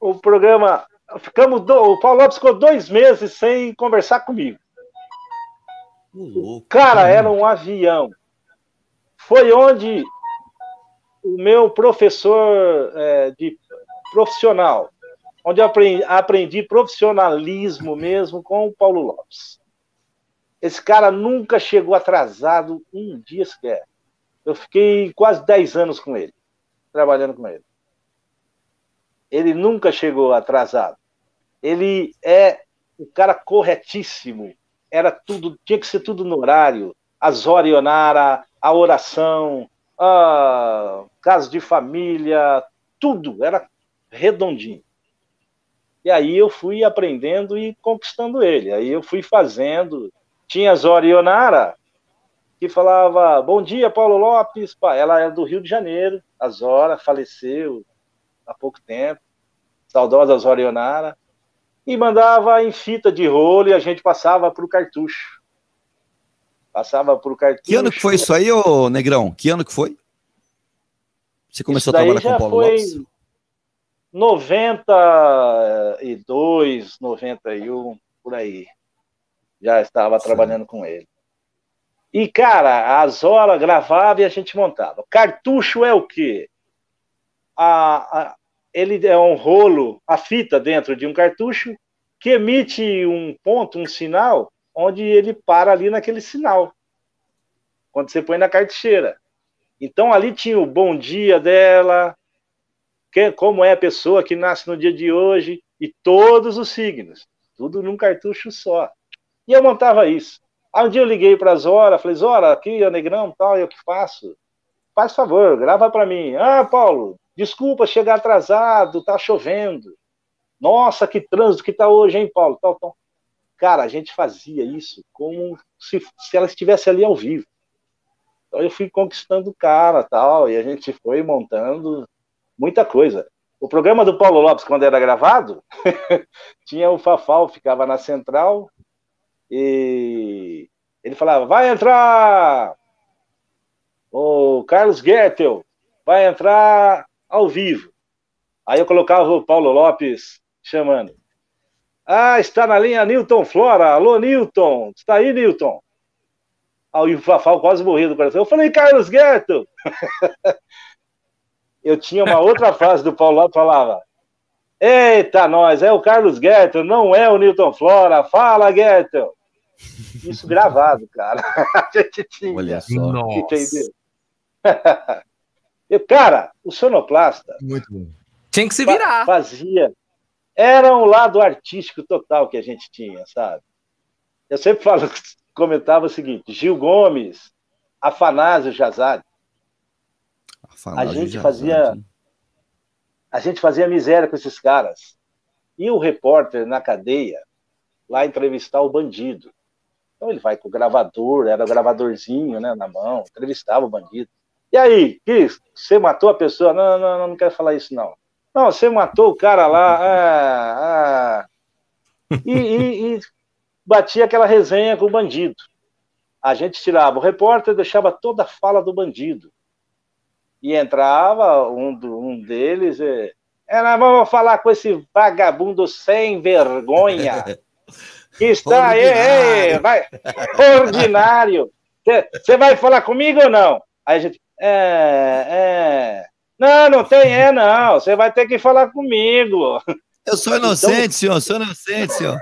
O programa. Ficamos do... O Paulo Lopes ficou dois meses sem conversar comigo. Louco. Cara, era um avião. Foi onde o meu professor é, de profissional, onde eu aprendi, aprendi profissionalismo mesmo com o Paulo Lopes. Esse cara nunca chegou atrasado um dia sequer. Eu fiquei quase 10 anos com ele, trabalhando com ele. Ele nunca chegou atrasado. Ele é um cara corretíssimo. Era tudo, tinha que ser tudo no horário. As Orionara, a oração, a caso de família, tudo era redondinho. E aí eu fui aprendendo e conquistando ele. Aí eu fui fazendo. Tinha as Orionara, que falava: Bom dia, Paulo Lopes. Ela era do Rio de Janeiro, a Zora, faleceu há pouco tempo, saudosa Zora Ionara, e mandava em fita de rolo e a gente passava para o cartucho. Passava para o cartucho. Que ano que foi isso aí, ô Negrão? Que ano que foi? Você começou a trabalhar com o Paulo foi Lopes? 92, 91, por aí. Já estava Sim. trabalhando com ele. E, cara, a Zora gravava e a gente montava. Cartucho é o quê? A, a- ele é um rolo, a fita dentro de um cartucho que emite um ponto, um sinal, onde ele para ali naquele sinal. Quando você põe na cartucheira. Então ali tinha o bom dia dela, que- como é a pessoa que nasce no dia de hoje, e todos os signos. Tudo num cartucho só. E eu montava isso. Aí um dia eu liguei para a Zora, falei, Zora, aqui é Negrão tal, eu que faço? Faz favor, grava para mim. Ah, Paulo, desculpa chegar atrasado, tá chovendo. Nossa, que trânsito que tá hoje, hein, Paulo? Tal, tal. Cara, a gente fazia isso como se, se ela estivesse ali ao vivo. Então eu fui conquistando o cara tal, e a gente foi montando muita coisa. O programa do Paulo Lopes, quando era gravado, tinha o Fafal, ficava na central, e ele falava, vai entrar o Carlos Goettel, vai entrar ao vivo. Aí eu colocava o Paulo Lopes chamando. Ah, está na linha Newton Flora. Alô, Newton. Está aí, Newton? Aí o Fafal quase morria do coração. Eu falei, Carlos Gueto! eu tinha uma outra frase do Paulo Lopes falava: Eita, nós, é o Carlos Gueto, não é o Newton Flora. Fala, Gueto! Isso gravado, cara. A gente tinha. Olha só. Nossa. Entendeu? E, cara, o sonoplasta Muito bom. Tinha que se virar. fazia. Era um lado artístico total que a gente tinha, sabe? Eu sempre falo, comentava o seguinte: Gil Gomes, Afanásio Afanásio gente fazia- a gente fazia miséria com esses caras. E o repórter na cadeia, lá entrevistar o bandido. Então ele vai com o gravador, era o gravadorzinho né, na mão, entrevistava o bandido. E aí, Cris, você matou a pessoa? Não, não, não, não quero falar isso, não. Não, você matou o cara lá. Ah, ah. E, e- e batia aquela resenha com o bandido. A gente tirava o repórter, deixava toda a fala do bandido. E entrava um, do- um deles, e, nós vamos falar com esse vagabundo sem vergonha. Que está aí, ei, vai, ordinário. Você vai falar comigo ou não? Aí a gente, é, é. Não, não tem, é, não. Você vai ter que falar comigo. Eu sou inocente, senhor, sou inocente, senhor.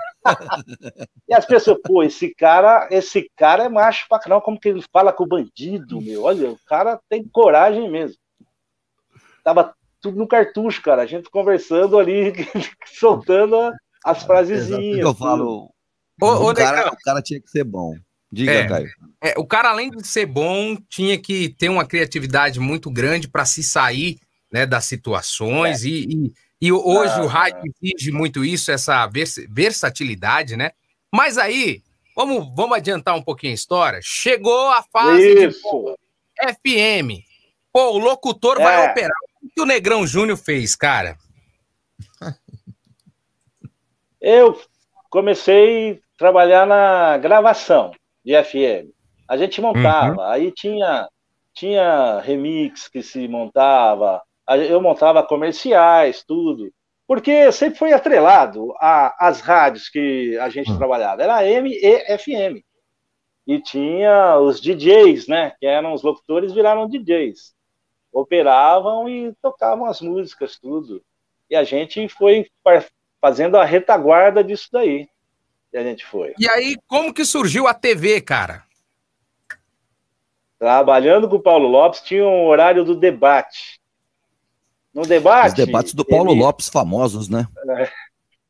E as pessoas, pô, esse cara, esse cara é macho pra caramba, como que ele fala com o bandido, meu? Olha, o cara tem coragem mesmo. Tava tudo no cartucho, cara. A gente conversando ali, soltando as frasezinhas. Eu tudo. falo, Ô, ô, o, cara, Negrão, o cara tinha que ser bom. Diga, É. Caio. é, o cara, além de ser bom, tinha que ter uma criatividade muito grande para se sair né, das situações. E, e, e hoje Ah, o rádio exige muito isso, essa vers- versatilidade, né? Mas aí, vamos, vamos adiantar um pouquinho a história. Chegou a fase de Isso. FM. Pô, o locutor vai É. operar. O que o Negrão Júnior fez, cara? Eu comecei a trabalhar na gravação de FM. A gente montava, aí tinha, tinha remix que se montava, eu montava comerciais, tudo. Porque sempre foi atrelado às rádios que a gente trabalhava. Era M e FM. E tinha os DJs, né? Que eram os locutores, viraram DJs. Operavam e tocavam as músicas, tudo. E a gente foi fazendo a retaguarda disso daí. E a gente foi. E aí, como que surgiu a TV, cara? Trabalhando com o Paulo Lopes, tinha um horário do debate. No debate. Os debates do Paulo ele- Lopes famosos, né?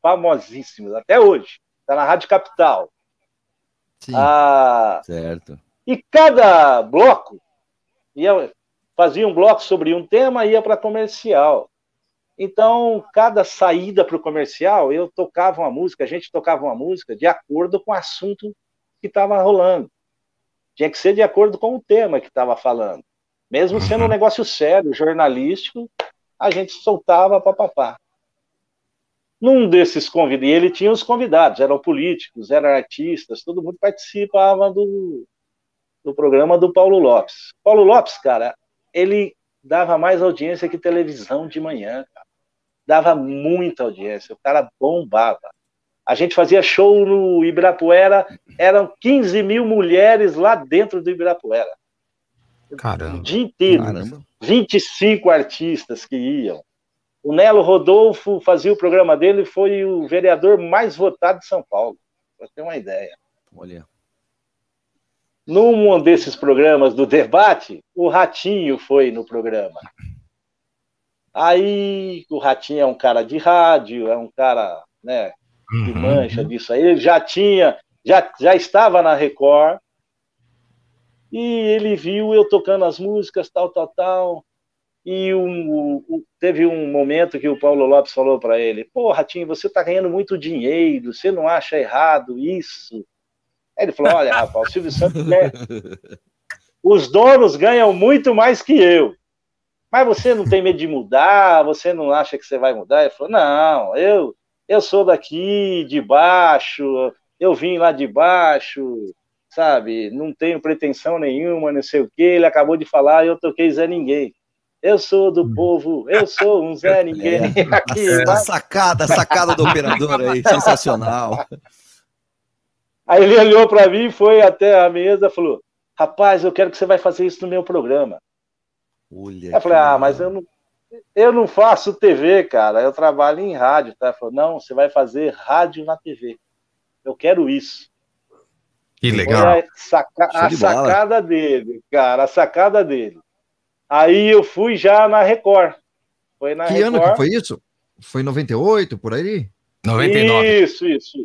Famosíssimos, até hoje. Está na Rádio Capital. Sim. Ah, Certo. e cada bloco ia, fazia um bloco sobre um tema e ia para comercial. Então, cada saída para o comercial, eu tocava uma música, a gente tocava uma música de acordo com o assunto que estava rolando. tinha que ser de acordo com o tema que estava falando. Mesmo sendo um Uhum. negócio sério, jornalístico, a gente soltava papapá. Num desses convidados, e ele tinha os convidados, eram políticos, eram artistas, todo mundo participava do, do programa do Paulo Lopes. Paulo Lopes, cara, ele dava mais audiência que televisão de manhã, cara. Dava muita audiência, o cara bombava. A gente fazia show no Ibirapuera, eram 15 mil mulheres lá dentro do Ibirapuera. O Caramba. dia inteiro. Caramba. 25 artistas que iam. O Nelo Rodolfo fazia o programa dele, foi o vereador mais votado de São Paulo, para ter uma ideia. Olha. Num desses programas do debate, o Ratinho foi no programa. Aí o Ratinho é um cara de rádio, é um cara, né, que Uhum. mancha disso aí. Ele já tinha, já, já estava na Record, e ele viu eu tocando as músicas, tal, tal, tal. E um, o- teve um momento que o Paulo Lopes falou para ele: Pô, Ratinho, você está ganhando muito dinheiro, você não acha errado isso? Aí ele falou: Olha, rapaz, o Silvio Santos ganha. Os donos ganham muito mais que eu. Mas você não tem medo de mudar? Você não acha que você vai mudar? Ele falou: Não, eu, eu sou daqui, de baixo, eu vim lá de baixo, sabe? Não tenho pretensão nenhuma, não sei o quê. Ele acabou de falar, eu toquei Zé Ninguém. Eu sou do povo, eu sou um Zé Ninguém. Aqui, A vai. sacada, a sacada do operador aí, sensacional. Aí ele olhou para mim, foi até a mesa e falou: Rapaz, eu quero que você vai fazer isso no meu programa. Olha. Eu falei: Ah, mas eu não, eu não faço TV, cara. Eu trabalho em rádio. Tá? Ele falou: Não, você vai fazer rádio na TV. Eu quero isso. Que Foi legal. a, saca- a de sacada dele, cara, a sacada dele. Aí eu fui já na Record. Foi na Que Record. ano que foi isso? Foi 98, por aí? 99. Isso, isso.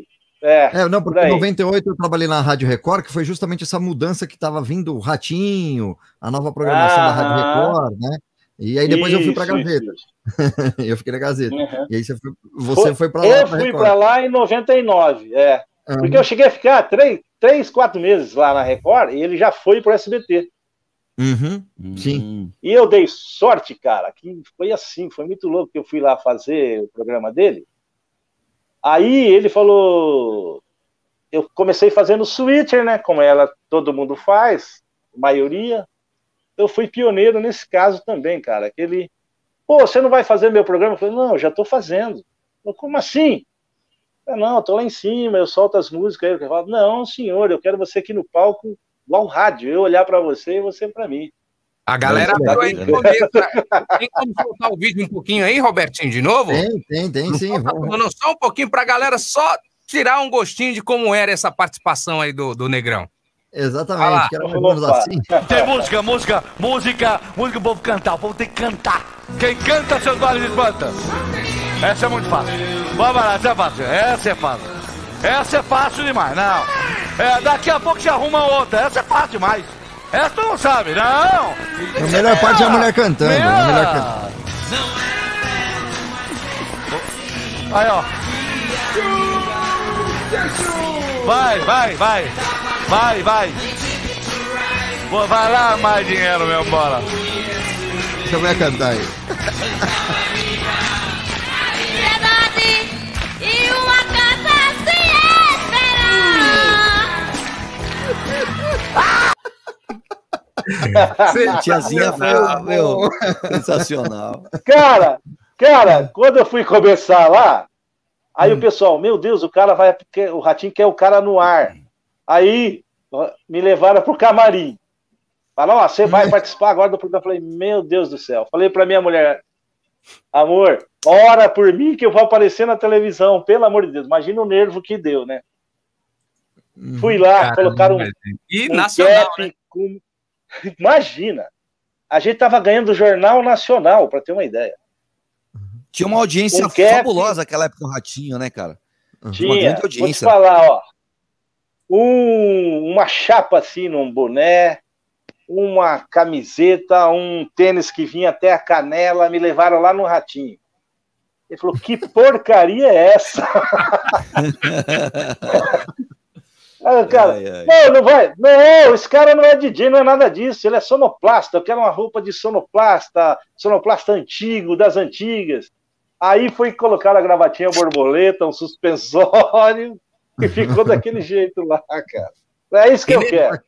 É, É, não, porque Por em aí. 98 eu trabalhei na Rádio Record, que foi justamente essa mudança que estava vindo o Ratinho, a nova programação da Rádio Aham. Record, né? E aí depois eu fui para isso, Gazeta. isso, eu fiquei na Gazeta. isso. Uhum. E aí você foi, você foi para lá. Eu pra fui para lá em 99, é. Porque eu cheguei a ficar três, três, quatro meses lá na Record e ele já foi pro SBT. Uhum. Sim. Hum, E eu dei sorte, cara, que foi assim, foi muito louco que eu fui lá fazer o programa dele. Aí ele falou, eu comecei fazendo switcher, né, como ela todo mundo faz, maioria. Eu fui pioneiro nesse caso também, cara, que ele, pô, você não vai fazer meu programa? Eu falei, não, eu já tô fazendo. Eu falei, como assim? Falei, não, eu tô lá em cima, eu solto as músicas. Aí eu falo, não, senhor, eu quero você aqui no palco, igual rádio, eu olhar para você e você para mim. A galera viu aí no começo. Tem como soltar o vídeo um pouquinho aí, Robertinho, de novo? Tem, tem, tem, sim. Vamos. só um pouquinho pra galera só tirar um gostinho de como era essa participação aí do, do Negrão. Lá, Exatamente, que era mais ou menos opa. assim. Tem música, música, música, música, o povo cantar, o povo tem que cantar. Quem canta, seus vales espanta. Essa é muito fácil. Vamos lá, essa é fácil. Essa é fácil. Essa é fácil demais, não. É, daqui a pouco você arruma outra. Essa é fácil demais. Essa tu não sabe, não. A melhor parte é a mulher cantando. A mulher cantando. Aí, ó. Vai, vai, vai. Vai, vai. Vai lá, mais dinheiro mesmo, bora. Deixa eu ver cantar aí. Tiazinha foi, meu, sensacional. Cara, cara, quando eu fui começar lá, aí o pessoal, meu Deus, o cara vai, o Ratinho quer o cara no ar. Aí me levaram pro camarim. Falaram, ó, você vai participar agora do programa. Eu falei, meu Deus do céu. Falei pra minha mulher, amor, ora por mim que eu vou aparecer na televisão, pelo amor de Deus. Imagina o nervo que deu, né? Uhum. Fui lá, Caramba, colocaram um E um nacional, cap né? com- Imagina! A gente tava ganhando o Jornal Nacional, para ter uma ideia. Tinha uma audiência Um fabulosa naquela época do Ratinho, né, cara? Uma Tinha, grande vou te audiência. falar, ó. Um- uma chapa assim num boné, uma camiseta, um tênis que vinha até a canela, me levaram lá no Ratinho. Ele falou: que porcaria é essa? Ah, cara, Ai, ai. não, não vai. Não, esse cara não é DJ, não é nada disso. Ele é sonoplasta. Eu quero uma roupa de sonoplasta, sonoplasta antigo, das antigas. Aí foi colocar a gravatinha borboleta, um suspensório, e ficou daquele jeito lá, cara. É isso que eu E ne- quero.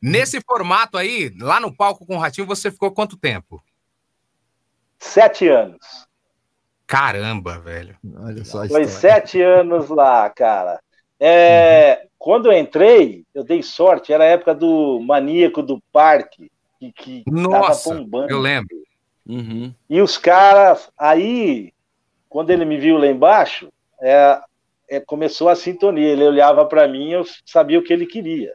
Nesse formato aí, lá no palco com o Ratinho, você ficou quanto tempo? Sete anos. Caramba, velho. Olha só a Foi sete anos lá, cara. É, Quando eu entrei, eu dei sorte, era a época do maníaco do parque, que, que Nossa, tava bombando. eu lembro. Uhum. E os caras, aí, quando ele me viu lá embaixo, é, é, começou a sintonia. Ele olhava para mim, eu sabia o que ele queria.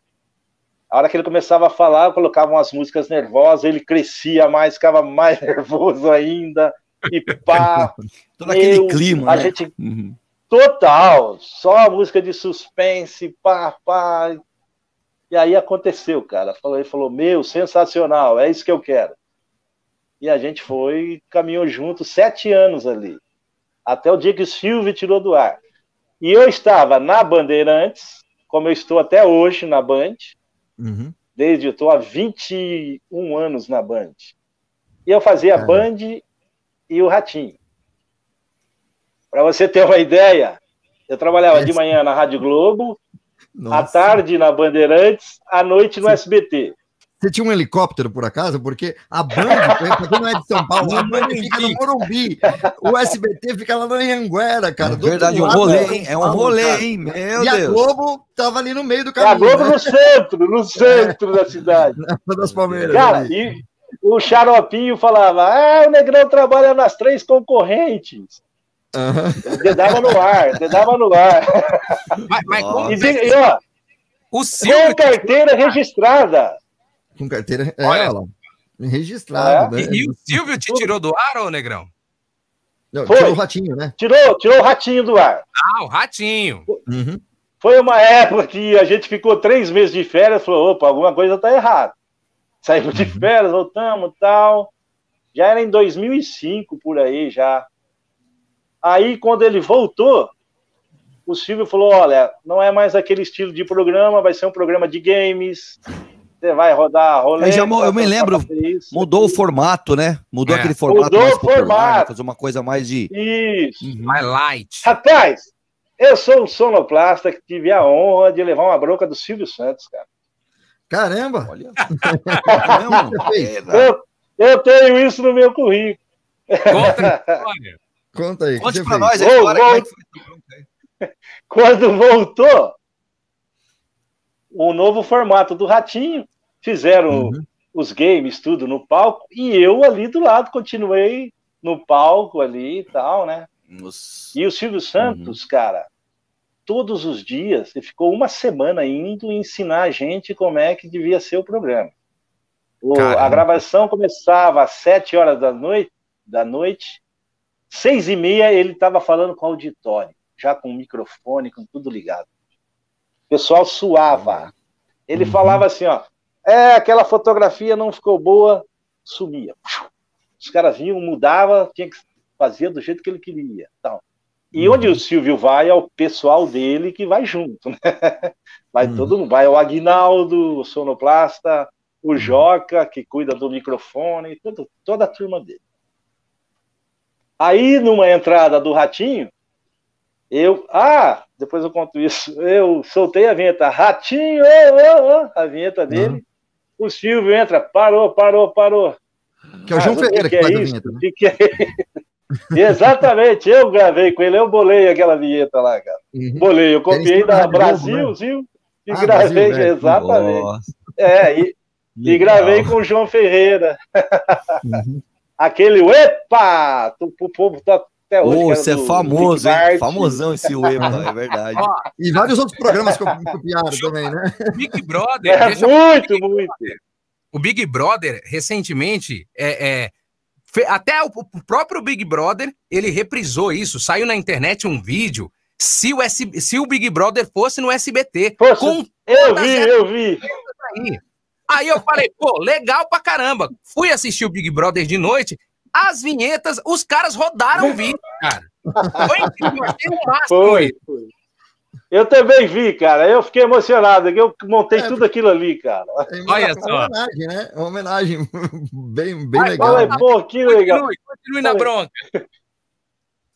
A hora que ele começava a falar, eu colocava umas músicas nervosas, ele crescia mais, ficava mais nervoso ainda. E pá, Todo aquele clima, a né? gente Uhum. Total, só a música de suspense, pá, pá. E aí aconteceu, cara. Ele falou: Meu, sensacional, é isso que eu quero. E a gente foi, caminhou junto sete anos ali, até o dia que o Silvio tirou do ar. E eu estava na Bandeirantes, como eu estou até hoje na Band, Uhum. desde eu estou há 21 anos na Band. E eu fazia a Caramba. Band e o Ratinho. Para você ter uma ideia, eu trabalhava de manhã na Rádio Globo, à Nossa. tarde na Bandeirantes, à noite no SBT. Você tinha um helicóptero, por acaso? Porque a Band, pra quem não é de São Paulo, a Band fica no Morumbi. O SBT fica lá no Anhanguera, cara. É verdade, um lado rolê, hein? É um rolê, cara. hein? Meu E a Deus. Globo tava ali no meio do É a caminho. Globo né? no centro, no centro da cidade. das Palmeiras. Cara, e o Xaropinho falava: Ah, o Negrão trabalha nas três concorrentes. Aham. Dedava no ar, dedava no ar. Mas, mas como E, diga- e, ó, o com Silvio carteira registrada. Com carteira. É, Olha. olha lá. Registrado, E, né? e o Silvio te tirou do ar, ô Negrão? Não, Foi. Tirou o ratinho, né? Tirou, tirou o ratinho do ar. Ah, o Ratinho. Uhum. Foi uma época que a gente ficou três meses de férias e falou: opa, alguma coisa tá errada. Saímos de férias, voltamos tal. Já era em 2005 por aí já. Aí, quando ele voltou, o Silvio falou: olha, não é mais aquele estilo de programa, vai ser um programa de games. Você vai rodar rolê. Aí já eu me lembro, Mudou o formato, né? Mudou É. aquele formato Mudou mais o popular, formato. né? fazer uma coisa mais de. Isso. Uhum. Mais light. Rapaz, eu sou um sonoplasta que tive a honra de levar uma bronca do Silvio Santos, cara. Caramba! Olha. Não, Eu, eu tenho isso no meu currículo. Conta a história. Conta aí. Conte fez? nós a Vou- história, vou- como é que foi essa bronca aí? Quando voltou, o novo formato do Ratinho, fizeram Uhum. os games, tudo no palco, e eu ali do lado continuei no palco ali e tal, né? Nossa. E o Silvio Santos, cara, todos os dias, ele ficou uma semana indo ensinar a gente como é que devia ser o programa. O- a gravação começava às sete horas da noite, da noite, seis e meia ele estava falando com o auditório, já com o microfone, com tudo ligado. O pessoal suava. Ele Uhum. falava assim, ó, é, aquela fotografia não ficou boa, sumia. Os caras vinham, mudava, tinha que fazia do jeito que ele queria, tal. E Uhum. onde o Silvio vai é o pessoal dele que vai junto, né? Vai Uhum. todo mundo, vai o Aguinaldo, o sonoplasta, Uhum. o Joca, que cuida do microfone, tudo- toda a turma dele. Aí, numa entrada do Ratinho, eu, ah, depois eu conto isso, eu soltei a vinheta, Ratinho, a vinheta dele, o Silvio entra, parou, parou, parou. Que é o João Ah, Ferreira o que é faz a isso? vinheta, né? Que que é Exatamente, eu gravei com ele, eu bolei aquela vinheta lá, cara. Uhum. Bolei, eu copiei Eles da Brasil, né? E Ah, gravei, Brasil, velho. exatamente. Nossa, É, e, e gravei com o João Ferreira. Uhum. Aquele, epa! O povo tá até hoje. Cara, você é famoso, hein? Famosão esse Uepa, é verdade. Ó, E vários outros programas que eu copiaram também, né? o Big Brother, É, deixa eu muito, muito. o Big Brother, recentemente, é, é, até o, próprio Big Brother, ele reprisou isso. Saiu na internet um vídeo. Se o, S- se o Big Brother fosse no SBT, Poxa, com Eu vi, eu vi. aí. Aí eu falei, pô, legal pra caramba. Fui assistir o Big Brother de noite. As vinhetas, os caras rodaram o vídeo, cara. Foi incrível, achei o máximo Foi, foi. Eu também vi, cara. Eu fiquei emocionado. Eu montei é, tudo aquilo ali, cara. É Olha só. Uma homenagem, né? Uma homenagem bem, bem Ai, legal. Falei, né? pô, que legal. Continue, continue na bronca.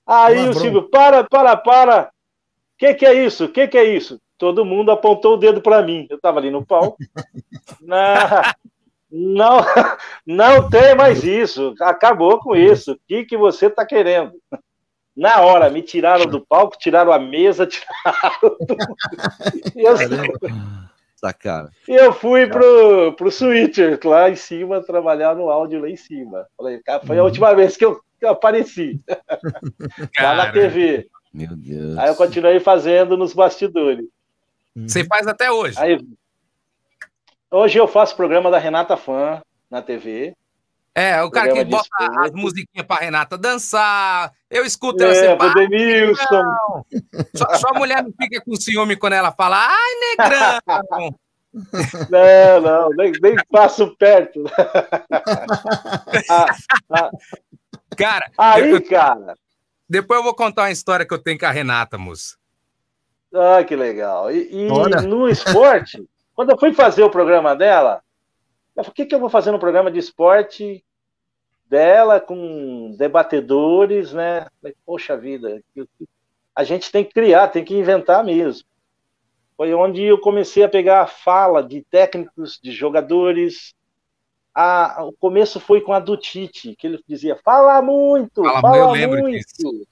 Aí o Silvio, para, para, para. O que, que é isso? O que, que é isso? Todo mundo apontou o dedo para mim. Eu estava ali no palco. não, não, não tem mais isso. Acabou com isso. O que, que você está querendo? Na hora, me tiraram do palco, tiraram a mesa, tiraram tudo. E eu, Sacana. E eu fui pro, pro Switcher lá em cima, trabalhar no áudio lá em cima. Falei, cara, foi a uhum. última vez que eu, que eu apareci. lá na TV. Meu Deus. Aí eu continuei fazendo nos bastidores. Você faz até hoje? Aí, hoje eu faço programa da Renata Fã na TV. É, o cara que bota as musiquinhas pra Renata dançar. Eu escuto ela é, sempre. Denilson. Só, só a mulher não fica com ciúme quando ela fala, ai, negrão. Não, não, nem, nem passo perto. ah, ah. Cara, aí, eu, cara. Depois eu vou contar uma história que eu tenho com a Renata, moça. Ah, que legal. E, e no esporte, quando eu fui fazer o programa dela, eu falei, o que, que eu vou fazer no programa de esporte dela com debatedores, né? Poxa vida, a gente tem que criar, tem que inventar mesmo. Foi onde eu comecei a pegar a fala de técnicos, de jogadores. A, o começo foi com a do Tite, que ele dizia: fala muito, fala, fala muito. Disso.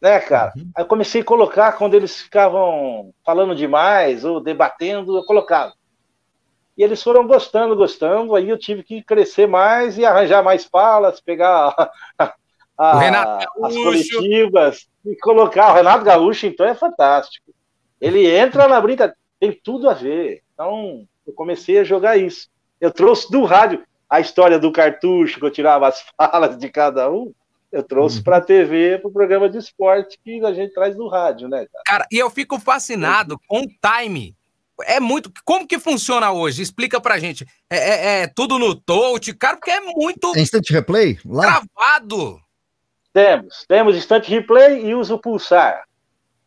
Né, cara? Uhum. Aí eu comecei a colocar quando eles ficavam falando demais ou debatendo, eu colocava. E eles foram gostando, gostando, aí eu tive que crescer mais e arranjar mais falas, pegar a, a, as coletivas e colocar. O Renato Gaúcho, então, é fantástico. Ele entra na brincadeira, tem tudo a ver. Então, eu comecei a jogar isso. Eu trouxe do rádio a história do cartucho, que eu tirava as falas de cada um. Eu trouxe para a TV, para o programa de esporte que a gente traz do rádio, né, cara? Cara, e eu fico fascinado com o time é muito. Como que funciona hoje? Explica pra gente. É, é, é tudo no touch, cara, porque é muito. É instant replay? Lá? Gravado. Temos. Temos instant replay e usa o pulsar.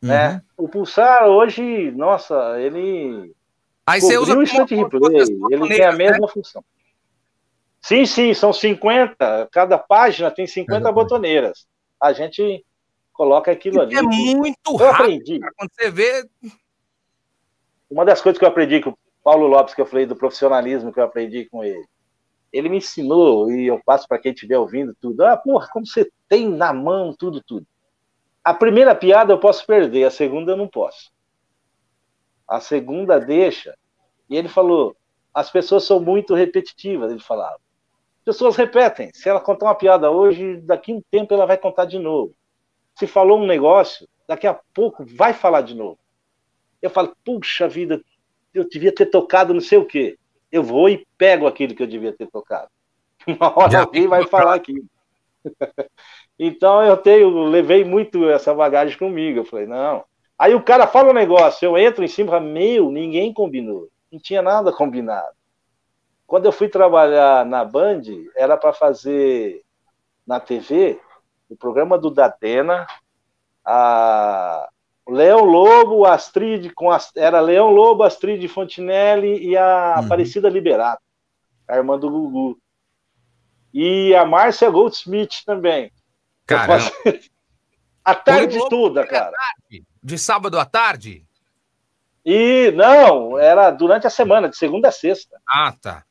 Né? Uhum. Né? O pulsar hoje, nossa, ele. Aí você usa o instant replay. Ele tem a mesma né? função. Sim, sim, são 50. Cada página tem 50 é botoneiras. A gente coloca aquilo ali. É muito rápido. Eu aprendi. Quando você vê, uma das coisas que eu aprendi com o Paulo Lopes, que eu falei do profissionalismo que eu aprendi com ele, ele me ensinou, e eu passo para quem estiver ouvindo tudo, ah, porra, como você tem na mão tudo, tudo. A primeira piada eu posso perder, a segunda eu não posso. A segunda deixa. E ele falou, as pessoas são muito repetitivas, ele falava. As pessoas repetem. Se ela contar uma piada hoje, daqui a um tempo ela vai contar de novo. Se falou um negócio, daqui a pouco vai falar de novo eu falo, puxa vida, eu devia ter tocado não sei o quê. Eu vou e pego aquilo que eu devia ter tocado. Uma hora Já alguém vai falar aquilo. então eu tenho, levei muito essa bagagem comigo. Eu falei, não. Aí o cara fala um negócio, eu entro em cima e falo, meu, ninguém combinou. Não tinha nada combinado. Quando eu fui trabalhar na Band, era para fazer na TV o programa do Datena, a, Leão Lobo, Astrid, com a, era Leão Lobo, Astrid Fontinelli e a uhum. Aparecida Liberato, a irmã do Gugu. E a Márcia Goldsmith também. Caramba. A tarde toda, cara. Tarde, de sábado à tarde? E não, era durante a semana, de segunda a sexta. Ah, tá.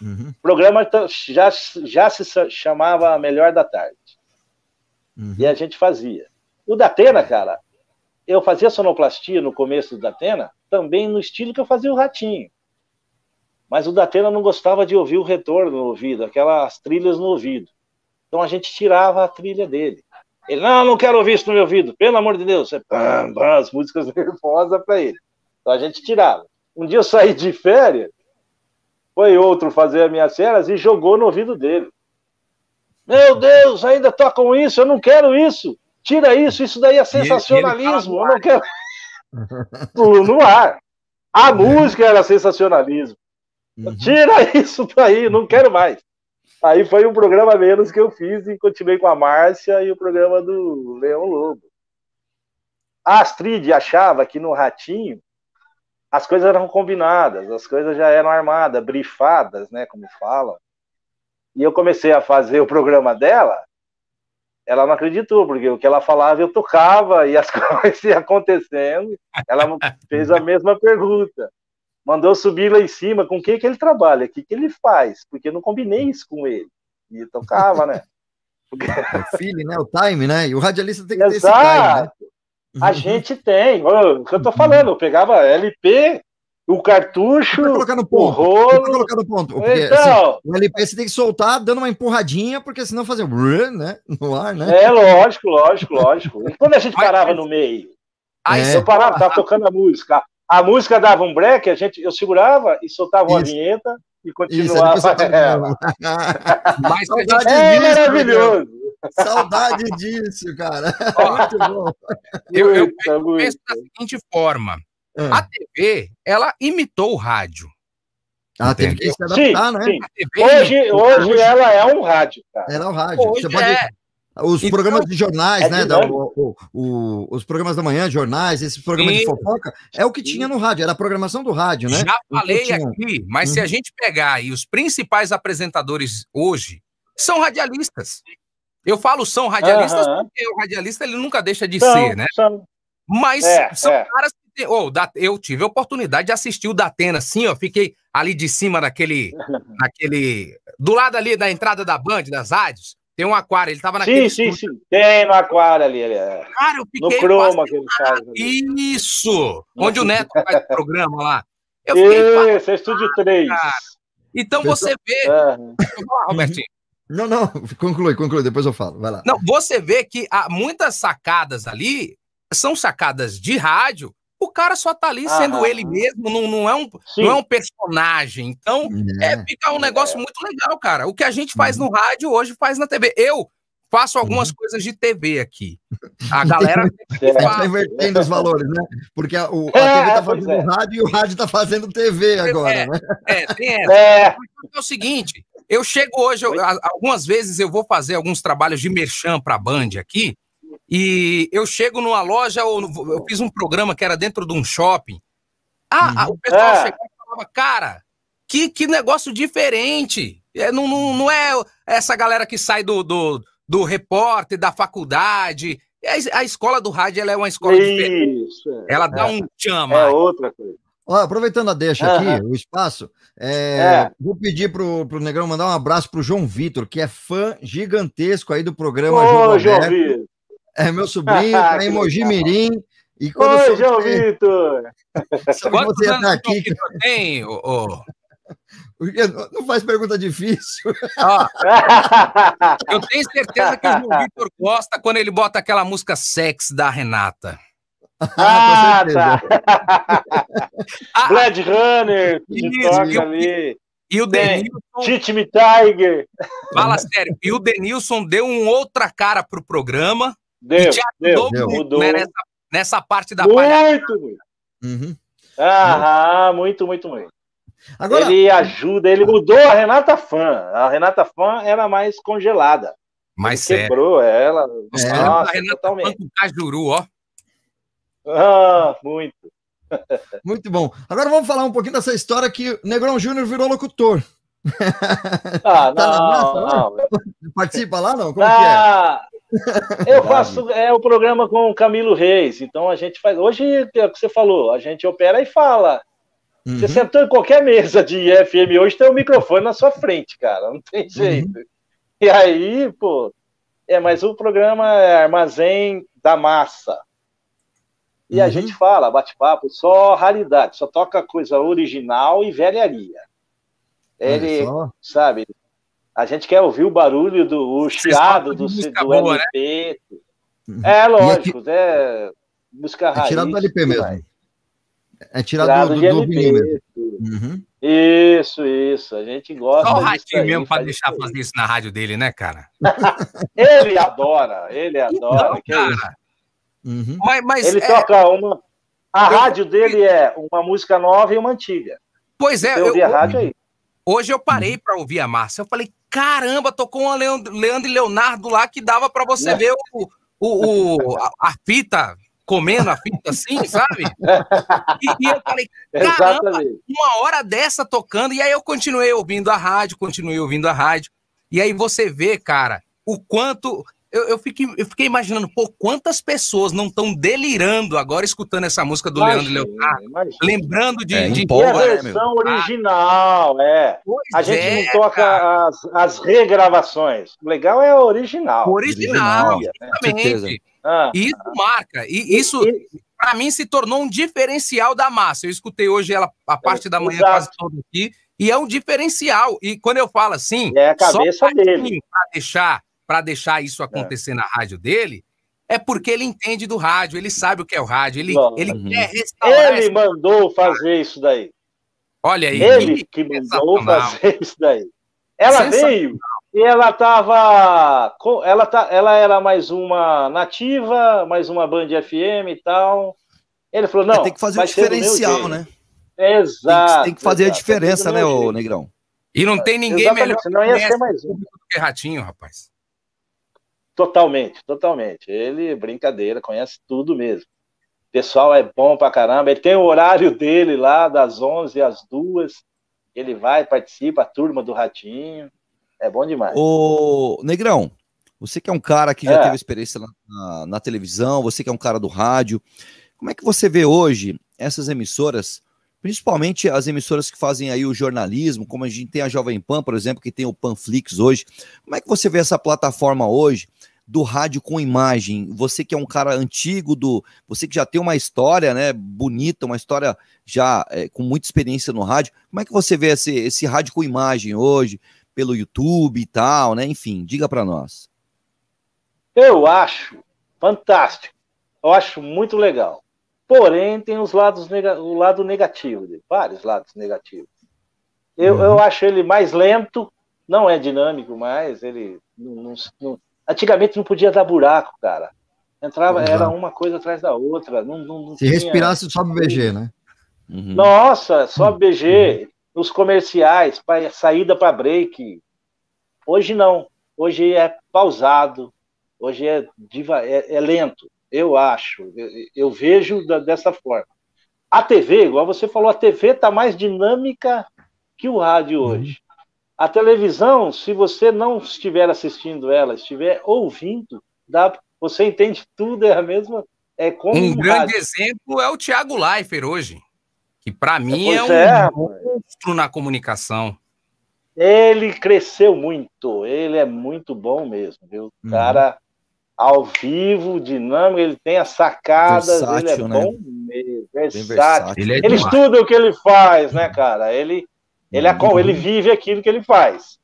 Uhum. O programa já, já se chamava Melhor da Tarde. Uhum. E a gente fazia. O da Atena, cara, eu fazia sonoplastia no começo da Atena, também no estilo que eu fazia o Ratinho. Mas o Datena não gostava de ouvir o retorno no ouvido, aquelas trilhas no ouvido. Então a gente tirava a trilha dele. Ele, não, não quero ouvir isso no meu ouvido, pelo amor de Deus. Você, pam, pam, as músicas nervosas para ele. Então a gente tirava. Um dia eu saí de férias, foi outro fazer as minhas cenas e jogou no ouvido dele. Meu Deus, ainda tocam isso, eu não quero isso. Tira isso, isso daí é sensacionalismo. Eu não quero. no ar. A música era sensacionalismo. Uhum. Tira isso daí, não quero mais. Aí foi um programa menos que eu fiz e continuei com a Márcia e o programa do Leão Lobo. a Astrid achava que no Ratinho as coisas eram combinadas, as coisas já eram armadas, brifadas, né, como falam. E eu comecei a fazer o programa dela, ela não acreditou, porque o que ela falava eu tocava e as coisas iam acontecendo. Ela fez a mesma pergunta. Mandou subir lá em cima com o que, ele trabalha, o que, que ele faz, porque eu não combinei isso com ele. E tocava, né? Porque... O feeling, né? O time, né? E o radialista tem que ter esse time, né? A gente tem. O que eu tô falando, eu pegava LP, o cartucho, colocar no o ponto. rolo. colocar no ponto. Porque, Então. assim, o LP você tem que soltar dando uma empurradinha, porque senão fazer brrr, né? No ar, né? É, lógico, lógico, lógico. E quando a gente parava no meio? Aí eu parava, tava tocando a música. A música dava um break, a gente, eu segurava e soltava uma Isso. vinheta e Isso, continuava soltava- ela. Mas Saudade É disso, maravilhoso. Saudade disso, cara. Ó, Muito bom. eu, eu muita. penso da seguinte forma: Ah, a TV, ela imitou o rádio. Ah, teve que se Sim, adaptar, né? sim. TV Hoje, imitou- hoje ela é um rádio, cara. Era o rádio. Hoje Você pode... é. Os Então, programas de jornais, é né? da- o- o- o- os programas da manhã, jornais, esses programas de Sim. fofoca, é o que tinha no rádio, era a programação do rádio, né? Já falei tinha- aqui, mas se a Uhum. gente pegar aí os principais apresentadores hoje, são radialistas. Eu falo são radialistas Aham. porque o radialista ele nunca deixa de São, ser, né? são. Mas É, são é. caras que oh, eu tive a oportunidade de assistir o Datena assim, ó, fiquei ali de cima daquele, naquele, do lado ali da entrada da Band, das rádios, tem um aquário, ele tava naquele Sim, sim, estúdio. sim. Tem no aquário ali. ali é. Cara, eu No fiquei croma quase- que ele faz. Isso! Onde o Neto faz o programa lá. Eu fiquei Esse é Estúdio 3. cara. Então você vê. É. Falar, Robertinho. Não, não, conclui, conclui, depois eu falo. Vai lá. Não, você vê que há muitas sacadas ali são sacadas de rádio. O cara só tá ali sendo Aham. ele mesmo, não, não, é um, Sim. não é um personagem. Então, é, É. fica um negócio muito legal, cara. O que a gente faz no rádio hoje faz na TV. Eu faço algumas coisas de TV aqui. A galera A gente tá invertendo os valores, né? Porque a, o, a É, TV tá fazendo é. rádio e o rádio tá fazendo TV agora, É. né? é, tem essa. É, É o seguinte, eu chego hoje, eu- algumas vezes eu vou fazer alguns trabalhos de merchan para a Band aqui, e eu chego numa loja, ou eu fiz um programa que era dentro de um shopping. Ah, ah, o pessoal É. chegava e falava, cara, que, que negócio diferente. É, não, não, não é essa galera que sai do, do, do repórter, da faculdade. É A, a escola do rádio ela é uma escola diferente. isso. Ela dá um É chama. outra coisa. Ó, aproveitando a deixa Aham. aqui, o espaço, é, É. vou pedir pro, pro Negrão mandar um abraço pro João Vitor, que é fã gigantesco aí do programa Ô, João. Vitor. É meu sobrinho, tá em Mogi. Mirim. E quando Oi, João que- Vitor. Quantos você anos João aqui, Vitor tem? ô- porque não faz pergunta difícil. Ó, Eu tenho certeza que o João Vitor gosta quando ele bota aquela música sex da Renata. Ah, com tá. Ah, Blade Runner, que Isso, toca e o- ali. e o. Denilson, Teach Me Tiger. fala sério, e o Denilson deu um outra cara pro programa Deu, e deu, deu. muito mudou. né, nessa, nessa parte da palhaçada. Muito, muito. Uhum. Aham, muito, muito, muito. Agora, Ele ajuda, ele mudou a Renata Fã. A Renata Fã era mais congelada. Mas sério, Quebrou ela. É. Nossa, Renata totalmente. Fã com Cajuru, ó. Ah, muito. muito bom. Agora vamos falar um pouquinho dessa história que o Negrão Júnior virou locutor. Ah, Tá na massa, não, não. Participa lá, não? Como que é? Ah, eu faço é, o programa com o Camilo Reis, então a gente faz. Hoje é o que você falou, a gente opera e fala. Uhum. Você sentou em qualquer mesa de FM hoje, tem um microfone na sua frente, cara, não tem jeito. E aí, pô, é, mas o programa é Armazém da Massa. E a Uhum. gente fala, bate-papo, só raridade, só toca coisa original e velharia. Ele, só. sabe? A gente quer ouvir o barulho do o chiado do, música do boa, né? LP. Uhum. É lógico, é música É raiz. tirado do LP mesmo. vai. É tirado, Tirado do, do, do vinil mesmo. LP. Uhum. Isso, isso. A gente gosta. Só o Ratinho aí, mesmo pra faz deixar fazer isso na rádio dele, né, cara? Ele adora, ele adora. Não, que é isso. cara. Uhum. Mas, mas Ele é, toca uma. A Eu- rádio dele é uma música nova e uma antiga. pois é, eu, ouvir a rádio aí. Hoje eu parei pra ouvir a Márcia. Eu falei, caramba, tocou uma Leandro, Leandro e Leonardo lá que dava pra você Né? ver o, o, o- a, a fita comendo a fita assim, sabe? E, e eu falei, caramba, Exatamente. uma hora dessa tocando, e aí eu continuei ouvindo a rádio, continuei ouvindo a rádio, e aí você vê, cara, o quanto. Eu, eu, fiquei, eu fiquei imaginando, pô, quantas pessoas não estão delirando agora escutando essa música do Leandro Imagina, Leonardo, imagina. lembrando de. É, de- a empolga, né, versão original, é. Pois A gente é, não toca as, as regravações. O legal é a original. original, exatamente. Ah, E isso marca. E isso, e- pra mim, se tornou um diferencial da massa. Eu escutei hoje ela a parte da manhã exato. quase toda aqui, e é um diferencial. E quando eu falo assim, É a só cabeça dele. para deixar, pra deixar isso acontecer na rádio dele, é porque ele entende do rádio, ele sabe o que é o rádio, ele, Lógico. ele Uhum. quer restaurar. Ele mandou fazer isso daí. Olha aí, Ele que mandou fazer isso daí. Ela veio e ela tava. com- Ela, tá, ela era mais uma nativa, mais uma Band FM e tal. Ele falou: não. É, tem que fazer o diferencial, né? Exato. Tem que, tem que fazer a exato, diferença, vai né, ô. Negrão? E não tem ninguém Exatamente, melhor senão ia ser mais um. que Ratinho, rapaz. Totalmente, totalmente. Ele, brincadeira, conhece tudo mesmo. O pessoal é bom pra caramba. Ele tem o horário dele lá, das 11 às 2. Ele vai, participa, a turma do Ratinho. É bom demais. Ô, Negrão, você que é um cara que já É. teve experiência na, na- na televisão, você que é um cara do rádio, como é que você vê hoje essas emissoras, principalmente as emissoras que fazem aí o jornalismo, como a gente tem a Jovem Pan, por exemplo, que tem o Panflix hoje, como é que você vê essa plataforma hoje do rádio com imagem? Você que é um cara antigo, do, você que já tem uma história, né, bonita, uma história já é, com muita experiência no rádio, como é que você vê esse, esse rádio com imagem hoje? pelo YouTube e tal, né? Enfim, diga para nós. Eu acho fantástico. Eu acho muito legal. Porém, tem os lados nega- o lado negativo dele, vários lados negativos. Eu, Uhum. eu acho ele mais lento, não é dinâmico mais. Ele não, não- não- antigamente não podia dar buraco, cara. Entrava, Exato. era uma coisa atrás da outra. Não, não, não Se tinha- respirasse, sobe o BG, né? Uhum. Nossa, só BG, os comerciais, pra, saída para break. Hoje não. Hoje é pausado. Hoje é, diva, é, é lento. Eu acho. Eu, eu vejo da- dessa forma. A TV, igual você falou, a TV está mais dinâmica que o rádio hoje. A televisão, se você não estiver assistindo ela, estiver ouvindo, dá, você entende tudo, é a mesma. É como Um um grande rádio. exemplo é o Thiago Leifert hoje, que para mim é um é, rapaz. monstro na comunicação. Ele cresceu muito, ele é muito bom mesmo, viu? Uhum. Cara, ao vivo, dinâmico, ele tem as sacadas, ele é Versátil, né? bom mesmo, versátil. versátil. Ele é Ele estuda o que ele faz, né, cara? Ele, ele, é, como- ele vive aquilo que ele faz.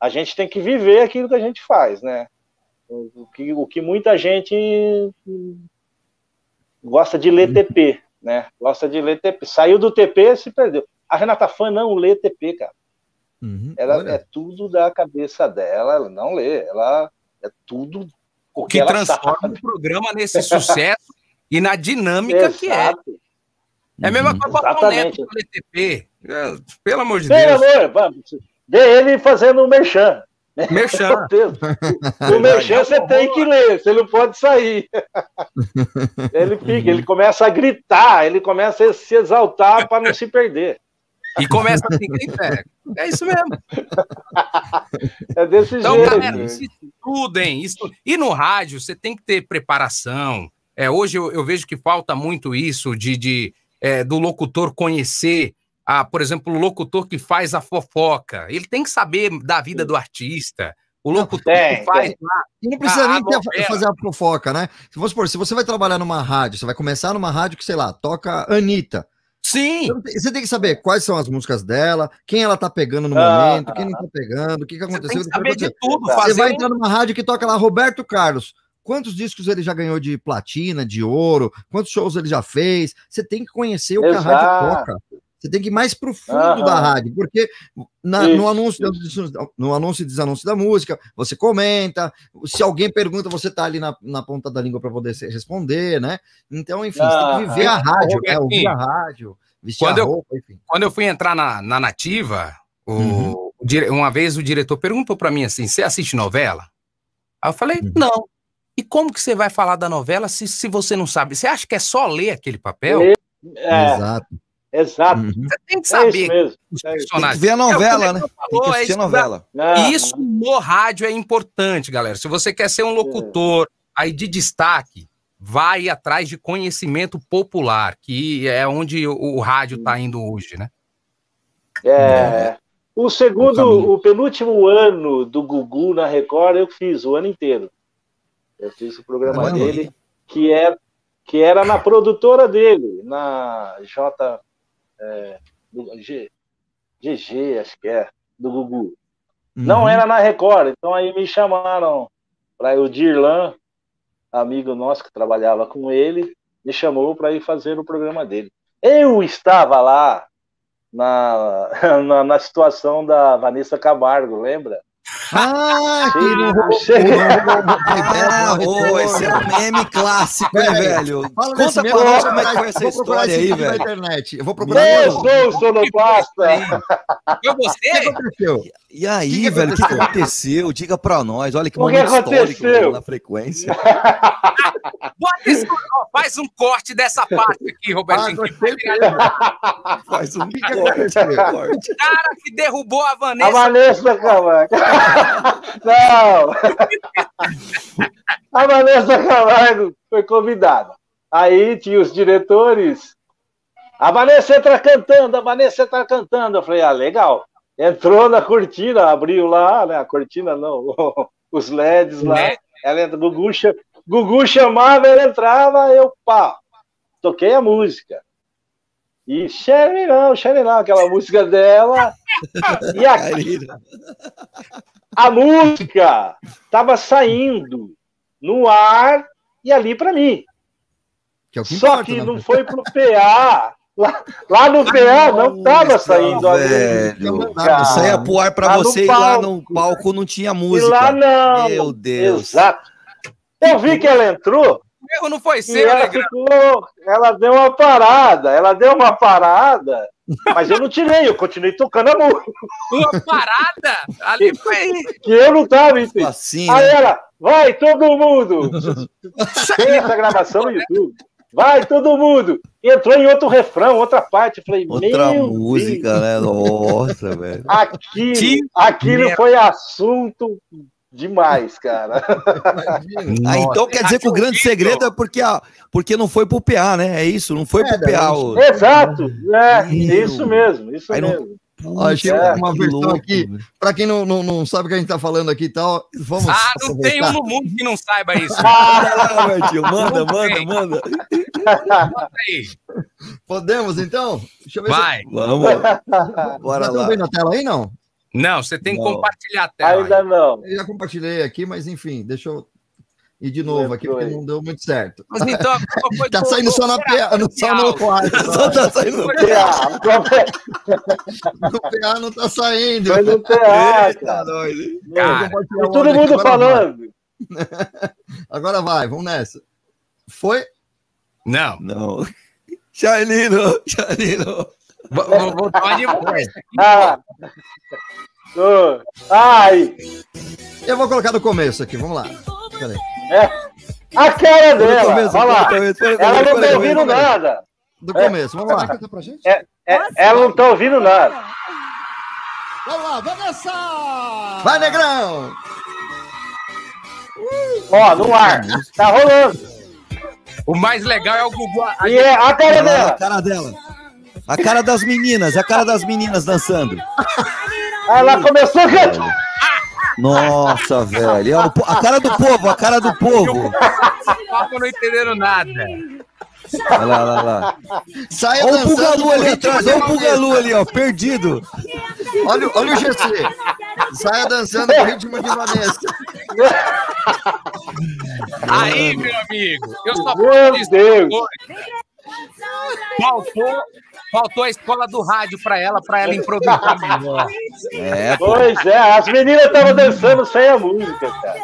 A gente tem que viver aquilo que a gente faz, né? O, que, o que muita gente gosta de ler TP, né? Gosta de ler TP. Saiu do TP, se perdeu. A Renata Fã não lê TP, cara. Uhum. Ela Olha, é tudo da cabeça dela, ela não lê, ela é tudo O que ela transforma sabe. o programa nesse sucesso e na dinâmica que é. Exato. É a mesma Uhum. coisa para o. Neto do LTP. É, Pelo amor de Pelo Deus. amor, vamos, vê ele fazendo o merchan. Merchan. O merchan você tem que ler, você não pode sair. Ele fica, ele começa a gritar, ele começa a se exaltar para não se perder. E começa assim, quem pega? É isso mesmo. É desse Então, jeito. galera, se estudem. E no rádio, você tem que ter preparação. É, hoje eu, eu vejo que falta muito isso de, de, é, do locutor conhecer, a, por exemplo, o locutor que faz a fofoca. Ele tem que saber da vida do artista. O locutor tem, que faz tem. lá. E não precisa a nem ter- novela. fazer a fofoca, né? Se vamos supor, se você vai trabalhar numa rádio, você vai começar numa rádio que, sei lá, toca Anitta. Sim, Você tem- Você que saber quais são as músicas dela, quem ela tá pegando no Ah, momento, quem não tá pegando, o que, que você aconteceu. tem que saber de tudo. Você Você Fazer vai um- entrar numa rádio que toca lá Roberto Carlos. Quantos discos ele já ganhou de platina, de ouro? Quantos shows ele já fez? Você tem que conhecer o que a rádio toca. Você tem que ir mais pro fundo Aham. da rádio, porque na- no, anúncio, no anúncio e desanúncio da música, você comenta, se alguém pergunta, você tá ali na, na ponta da língua para poder responder, né? Então, enfim, você tem que viver a Ah, rádio, né? Ouvir a rádio, vestir quando a eu- roupa, enfim. quando eu fui entrar na, na Nativa, o- Uhum. o uma vez o diretor perguntou para mim assim: você assiste novela? Aí eu falei: Uhum. não. E como que você vai falar da novela se, se você não sabe? Você acha que é só ler aquele papel? É, Exato. Exato. Uhum. Você tem que É isso saber É isso. Tem que ver a novela, É né? o Tem que falou, é assistir a novela. Isso no rádio é importante, galera. Se você quer ser um locutor aí de destaque, vai atrás de conhecimento popular, que é onde o, o rádio está indo hoje, né? É. O segundo, o penúltimo ano do Gugu na Record, eu fiz o ano inteiro. Eu fiz o programa Caramba. dele, que era, que era na produtora dele, na J. é, do- G, GG, acho que é, do Gugu. Não Uhum. era na Record, então aí me chamaram para o Dirlan, amigo nosso que trabalhava com ele, me chamou para ir fazer o programa dele. Eu estava lá na, na, na situação da Vanessa Camargo, lembra? Ah, que não Ah, ô, esse é um meme clássico, hein, Peraí, velho? Fala Conta pra nós eu como é que foi essa história aí, velho. internet. Eu vou procurar. Eu sou o sonoplasta! Foi O que aconteceu? E aí, Que que velho, o que aconteceu? Diga pra nós. Olha que O que momento histórico aconteceu? velho, na frequência. Bota isso, ó, faz um corte dessa parte aqui, Ah, Robertinho. que gostei. vai viralizar. Faz um que corte, corte. O cara que derrubou a A Vanessa. Vanessa Camargo. Não! A Vanessa Camargo foi convidada. Aí tinha os diretores. A Vanessa entra cantando, a Vanessa entra cantando. Eu falei, ah, legal. Entrou na cortina, abriu lá, né? A cortina não, os LEDs lá. Né? Ela entra, Gugu, Gugu chamava, ela entrava, eu pá, toquei a música. E Xerirão, Xerirão, aquela música dela. E a, a música estava saindo no ar e ali para mim. Que é o que Só importa, que né? não foi pro PA. Lá, lá no PA não estava saindo a velho. música. É pro ar no você e lá palco. no palco não tinha E música. lá não. Meu Deus. Exato. Eu vi que ela entrou erro não foi seu, ela ficou. Ela deu uma parada. Ela deu uma parada. Mas eu não tirei, eu continuei tocando a música. Uma parada. Ali foi. Que eu não estava entendendo. Assim, Aí né? ela, vai todo mundo! Tem essa gravação no YouTube. Vai todo mundo! Entrou em outro refrão, outra parte. Eu falei, Outra meu música, Deus, né? Nossa, velho. aquilo, aquilo foi assunto demais, cara. Imagina. Ah, então quer dizer que o grande horrível. segredo é porque, a, porque não foi pro PA, né? É isso, não foi É, pro PA. o- Exato, é, Meu. isso mesmo, isso Aí não- mesmo. Ó, achei É, uma versão louco, aqui. Pra quem não, não, não sabe o que a gente tá falando aqui e tal, vamos. Ah, não tem um aproveitar. no mundo que não saiba isso. Manda lá, Martinho, manda, Não manda, manda. Aí. Podemos então? Deixa eu ver Vai. Vamos, se. bora Já lá. estão vendo a tela aí, não? Não, você tem que Não. compartilhar a tela. Ainda não. Eu já compartilhei aqui, mas enfim, deixa eu ir de novo aqui, porque não deu muito certo. Mas então, a culpa foi Tá do- saindo do só, na PA, no- só no quarto. Só tá saindo no PA. No PA não tá saindo. Foi no PA, cara. Cara, vou E todo mundo agora vai. falando. Agora vai, vamos nessa. Foi? Não. Não. Charlino, Charlino. Vou, vou, vou uma de voz. Ô, Ai, Eu vou colocar do começo aqui, vamos lá. Peraí. a cara dela. começo, lá. começo, Ela não tá ouvindo nada. Do começo, vamos lá. É, ela não tá ouvindo nada. Vamos lá, Vanessa! Vai, Negrão! Ó, no ar. Tá rolando. O mais legal é o Gugu. a- E é a cara lá, a dela. cara dela. A cara das meninas, a cara das meninas dançando. Ela começou a cantar. Nossa, velho. É A cara do povo, a cara do povo. Papo não entenderam nada. Olha lá, olha lá. Saia Olha o Pugalu ali atrás, olha o. Pugalu ali, ó, perdido. Olha, o- olha o GC. Saia dançando no ritmo de Vanessa. Aí, meu amigo, eu só Meu Deus. Faltou, faltou a escola do rádio pra ela, pra ela improvisar melhor. É, pô. Pois é, as meninas estavam dançando sem a música, cara.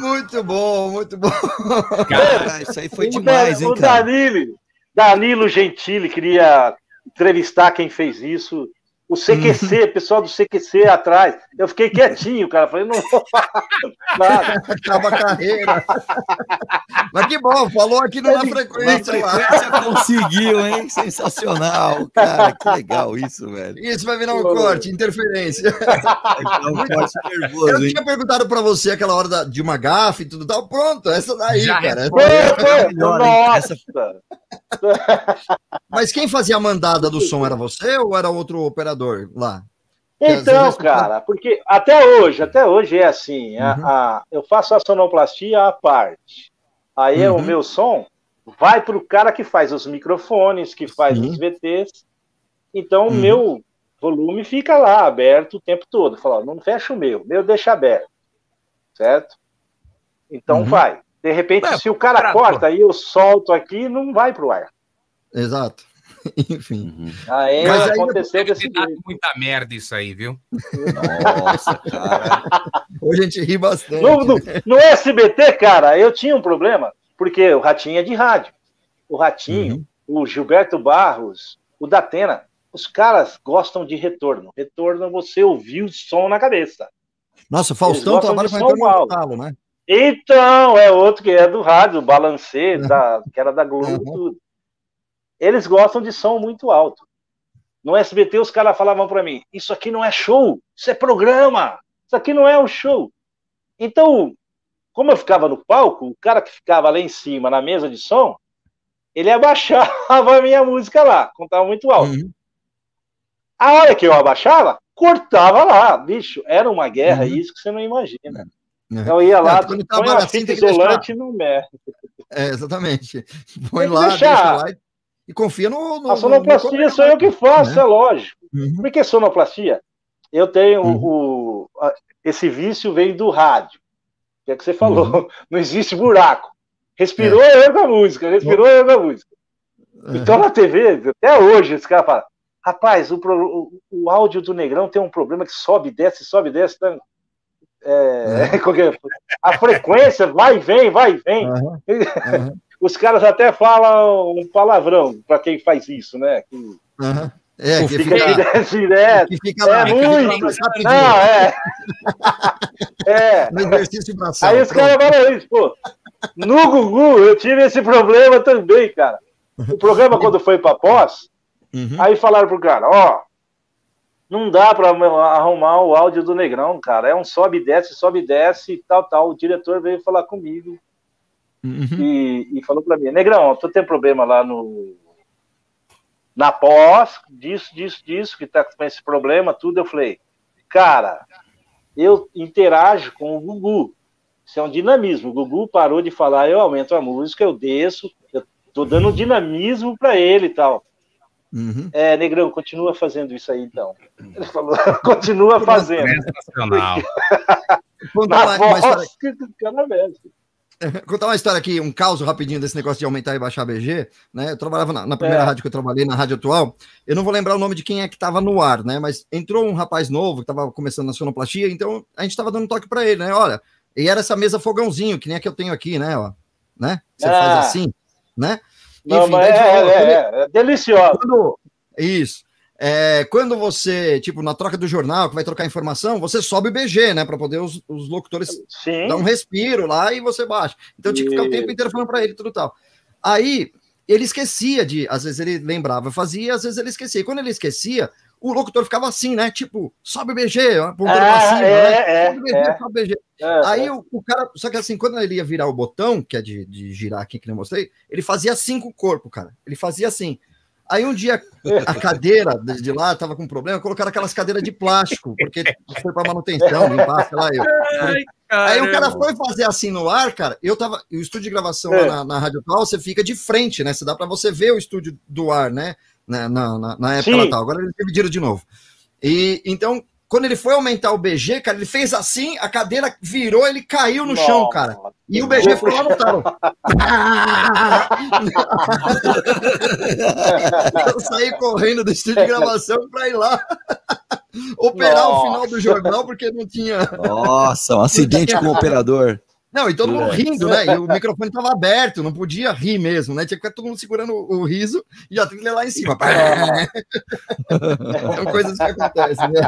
Muito bom, muito bom. Cara, isso aí foi O demais, hein, o cara. Danilo, Danilo Gentili queria entrevistar quem fez isso. O CQC, pessoal do CQC atrás. Eu fiquei quietinho, cara. Falei, não vou falar nada. Acaba a carreira. Mas que bom, falou aqui no Na Na Frequência. lá. frequência conseguiu, hein? Sensacional, cara. Que legal isso, velho. Isso vai virar um corte, interferência. É um corte nervoso, Eu hein? tinha perguntado pra você aquela hora da- de uma gafe e tudo tal. Pronto, essa daí, Já cara. Foi, foi. melhor, hein? Nossa. Mas quem fazia a mandada do som era você ou era outro operador lá? Então, cara, porque até hoje, até hoje é assim, a- Uhum. a- eu faço a sonoplastia à parte. Aí é o Uhum. meu som vai para o cara que faz os microfones, que faz Sim. os VTs. Então, o Uhum. meu volume fica lá aberto o tempo todo. Fala, não fecha o meu, meu deixa aberto. Certo? Então Uhum. vai. De repente, É, se o cara corta e eu solto aqui, não vai pro ar. Exato. Enfim. Uhum. Aí Mas aí aconteceu desse jeito. muita merda isso aí, viu? Nossa, cara. Hoje a gente ri bastante. No, no, no SBT, cara, eu tinha um problema, porque o Ratinho é de rádio. O Ratinho, Uhum. o Gilberto Barros, o Datena, os caras gostam de retorno. Retorno é você ouvir o som na cabeça. Nossa, Eles Faustão trabalha retorno alto. talo, né? Então, é outro que é do rádio, o Balancê, da, que era da Globo Uhum. e tudo. Eles gostam de som muito alto. No SBT, os caras falavam para mim: Isso aqui não é show, isso é programa, isso aqui não é um show. Então, como eu ficava no palco, o cara que ficava lá em cima, na mesa de som, ele abaixava a minha música lá, contava muito alto. Uhum. A hora que eu abaixava, cortava lá, bicho, era uma guerra, Uhum. isso que você não imagina. Uhum. Eu ia lá, É, põe tava uma fita deixar- isolante no mexe. É, exatamente. Põe lá, deixar. deixa lá e, e confia no. no A sonoplastia no- sou eu que faço, né? é lógico. Uhum. Por que sonoplastia? Eu tenho Uhum. o, a- esse vício vem do rádio. Que é que você falou. Uhum. Não existe buraco. Respirou, É. eu com a música. Respirou, eu com a música. Então na TV, até hoje, esse cara fala: rapaz, o, o, o áudio do Negrão tem um problema que sobe, desce, sobe, desce. Tá, é, é? a frequência vai e vem, vai e vem. Aham, aham, Os caras até falam um palavrão para quem faz isso, né? Que aham. É, que fica fica, direto, que fica É lá, que fica lá muito. Não, é. É. no exercício. Aí os caras falam isso, pô. No Gugu, eu tive esse problema também, cara. O programa, quando foi pra pós, Uhum. aí falaram pro cara, ó, não dá pra arrumar o áudio do Negrão, cara. É um sobe e desce, sobe e desce e tal, tal. O diretor veio falar comigo Uhum. e, e falou pra mim, Negrão, tu tem problema lá no na pós, disso, disso, disso, que tá com esse problema, tudo. Eu falei, cara, eu interajo com o Gugu. Isso é um dinamismo. O Gugu parou de falar, eu aumento a música, eu desço, eu tô dando dinamismo pra ele e tal. Uhum. É, Negrão, continua fazendo isso aí então. Ele falou, continua fazendo. Sensacional. Na voz cara mexe. contar uma história aqui, um caos rapidinho desse negócio de aumentar e baixar BG, né? Eu trabalhava na, na primeira É. rádio que eu trabalhei, na rádio atual. Eu não vou lembrar o nome de quem é que estava no ar, né? Mas entrou um rapaz novo que estava começando na sonoplastia, então a gente estava dando toque para ele, né? Olha, e era essa mesa fogãozinho, que nem a que eu tenho aqui, né? Ó, né? Você Ah. faz assim, né? Não, Enfim, é, falou, é, é, é deliciosa. quando- Isso. É, quando você, tipo, na troca do jornal, que vai trocar informação, você sobe o BG, né? Para poder os, os locutores Sim. dar um respiro lá e você baixa. Então tinha que ficar o tempo inteiro falando para ele tudo tal. Aí ele esquecia de, às vezes ele lembrava, fazia, às vezes ele esquecia. E quando ele esquecia, o locutor ficava assim, né? Tipo, sobe o BG, apontando pra Ah, cima, é, né? é, sobe o BG, é. sobe o BG. É, Aí é. o, o cara, só que assim, quando ele ia virar o botão, que é de, de girar aqui, que eu mostrei, ele fazia assim com o corpo, cara. Ele fazia assim. Aí um dia a cadeira de lá tava com problema, colocaram aquelas cadeiras de plástico, porque foi para manutenção, limpar, sei lá. Eu. Aí o cara foi fazer assim no ar, cara. Eu tava. O estúdio de gravação É. lá na, na Rádio Atual, você fica de frente, né? Você dá para você ver o estúdio do ar, né? Na, na, na- na época lá tal. Agora eles dividiram de novo. E então, quando ele foi aumentar o BG, cara, ele fez assim, a cadeira virou, ele caiu no chão, Nossa. cara. E o BG foi lá no talo. Eu saí correndo do estúdio de gravação para ir lá operar o Nossa. final do jornal, porque não tinha. Nossa, um acidente com o operador. Não, e todo mundo rindo, né? E o microfone estava aberto, não podia rir mesmo, né? Tinha que ficar todo mundo segurando o, o riso e a trilha lá em cima. São coisas que acontecem, né?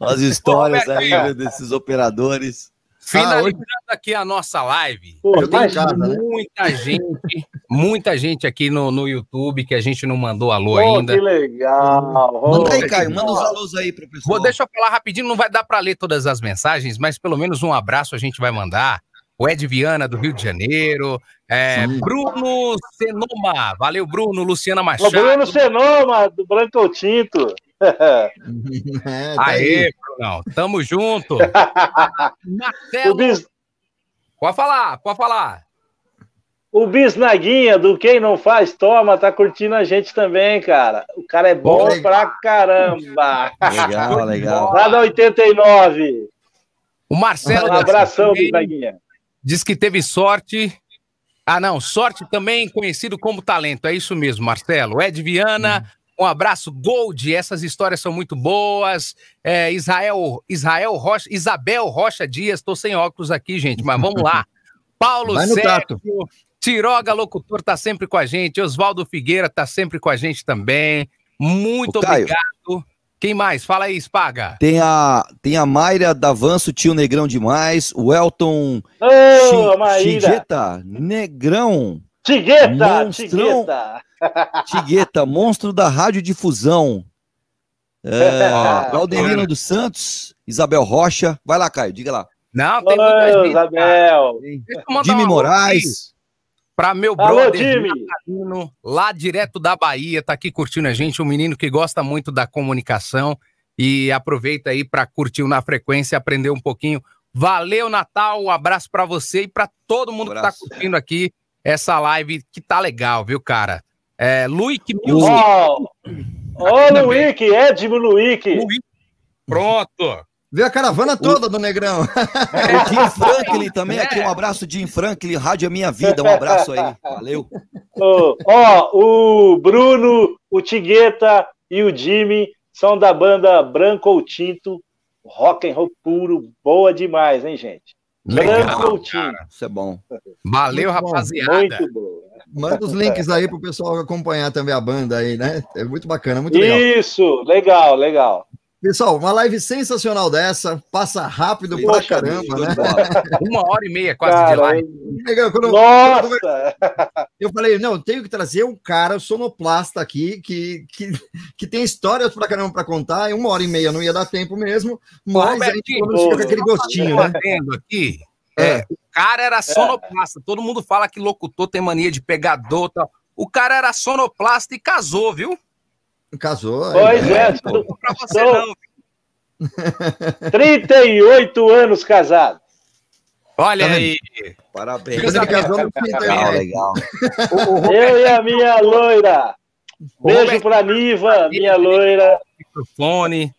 As histórias aí né, desses operadores. Finalizando aqui a nossa live, Pô, Eu imagina. casa, né? muita gente, muita gente aqui no, no YouTube que a gente não mandou alô Pô, ainda. que legal. Manda aí, Caio, manda os alôs aí pro pessoal. Vou, deixa eu falar rapidinho, não vai dar para ler todas as mensagens, mas pelo menos um abraço a gente vai mandar. O Ed Viana, do Rio de Janeiro. é. Bruno Senoma. Valeu, Bruno. Luciana O Machado. Bruno Senoma, do Branco Tinto. É, tá aí. Aê, Brunão. Tamo junto. O Marcelo. Bis, Pode falar, pode falar. o Bisnaguinha, do Quem Não Faz Toma, tá curtindo a gente também, cara. O cara é bom Legal. pra caramba. Legal, legal. Lá da 89. O Marcelo. Um abração, Bisnaguinha. Diz que teve sorte. Ah, não, sorte também conhecido como talento. É isso mesmo, Marcelo. Ed Viana, um abraço. Gold, essas histórias são muito boas. É, Israel, Israel Rocha, Isabel Rocha Dias, tô sem óculos aqui, gente, mas vamos lá. Paulo Sérgio. Tiroga Locutor tá sempre com a gente. Oswaldo Figueira tá sempre com a gente também. Muito obrigado. Quem mais? Fala aí, Spaga. Tem a, tem a Mayra Davanço, tio Negrão demais. O Elton Ô, Chi- Maíra. Chigueta, Negrão. Tigueta, Monstrão. Tigueta. Tigueta, monstro da radiodifusão. É, Claudelino dos Santos, Isabel Rocha. Vai lá, Caio, diga lá. Não, tem muita gente. Isabel. Jimmy um. Moraes. Pra meu Alô, brother. Natalino, lá direto da Bahia, tá aqui curtindo a gente, um menino que gosta muito da comunicação e aproveita aí pra curtir na frequência, aprender um pouquinho. Valeu, Natal, um abraço pra você e pra todo mundo que tá curtindo aqui essa live que tá legal, viu, cara? É, Luick Music. Ó, ó, Luick, Edmo Luick. Pronto. Veio a caravana toda do Negrão. O Jim Franklin também aqui, um abraço, Jim Franklin, Rádio é Minha Vida, um abraço aí, valeu. Ó, ó, o Bruno, o Tigueta e o Jimmy são da banda Branco ou Tinto. Rock and roll puro, boa demais, hein, gente? Legal, ou Tinto, Isso é bom. Valeu, Muito bom, rapaziada. muito boa. Manda os links aí pro pessoal acompanhar também a banda aí, né? É muito bacana, muito legal. Isso, legal, legal. Pessoal, uma live sensacional dessa, passa rápido pra Poxa caramba, né? Uma hora e meia quase de Cara, live. Legal, quando- nossa! Eu falei, não, tenho que trazer um cara sonoplasta aqui que, que, que tem histórias pra caramba pra contar. E uma hora e meia não ia dar tempo mesmo, mas a gente menos fica com aquele gostinho, né? Aqui, É. o cara era sonoplasta. Todo mundo fala que locutor tem mania de pegador e tal. O cara era sonoplasta e casou, viu? Casou. Pois é, Não pra você não. 38 anos casado. Olha Tá aí. Parabéns. Ele casou no fim Legal, legal. Eu e a minha loira. Beijo pra Niva, minha loira. Microfone.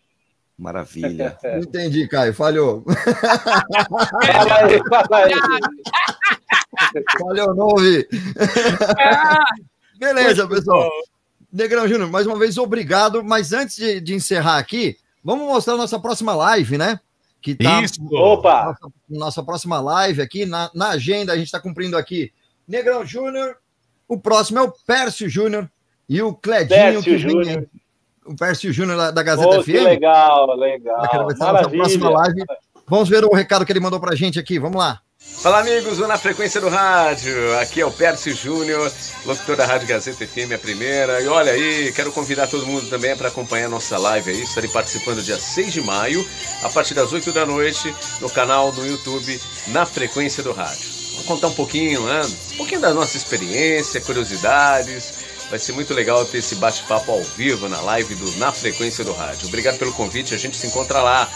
Maravilha. Não entendi, Caio, falhou. Fala aí, fala aí. Falhou, não ouvi. Beleza, pessoal. Negrão Júnior, mais uma vez, obrigado. Mas antes de, de encerrar aqui, vamos mostrar nossa próxima live, né? Que tá Isso. Opa! nossa, nossa próxima live aqui na, na agenda. A gente está cumprindo aqui Negrão Júnior. O próximo é o Pércio Júnior e o Cledinho. Pércio que vem- Júnior. o Pércio Júnior da, da Gazeta Oh, que FM. legal, legal. Bacana, vai ser a nossa próxima Maravilha. live. Vamos ver o recado que ele mandou pra gente aqui. Vamos lá. Fala amigos Na Frequência do Rádio, aqui é o Pércio Júnior, locutor da Rádio Gazeta FM, a primeira. E olha aí, quero convidar todo mundo também para acompanhar nossa live aí, estarei participando dia 6 de maio, a partir das 8 da noite, no canal do YouTube Na Frequência do Rádio. Vou contar um pouquinho, né? Um pouquinho da nossa experiência, curiosidades. Vai ser muito legal ter esse bate-papo ao vivo na live do Na Frequência do Rádio. Obrigado pelo convite, a gente se encontra lá.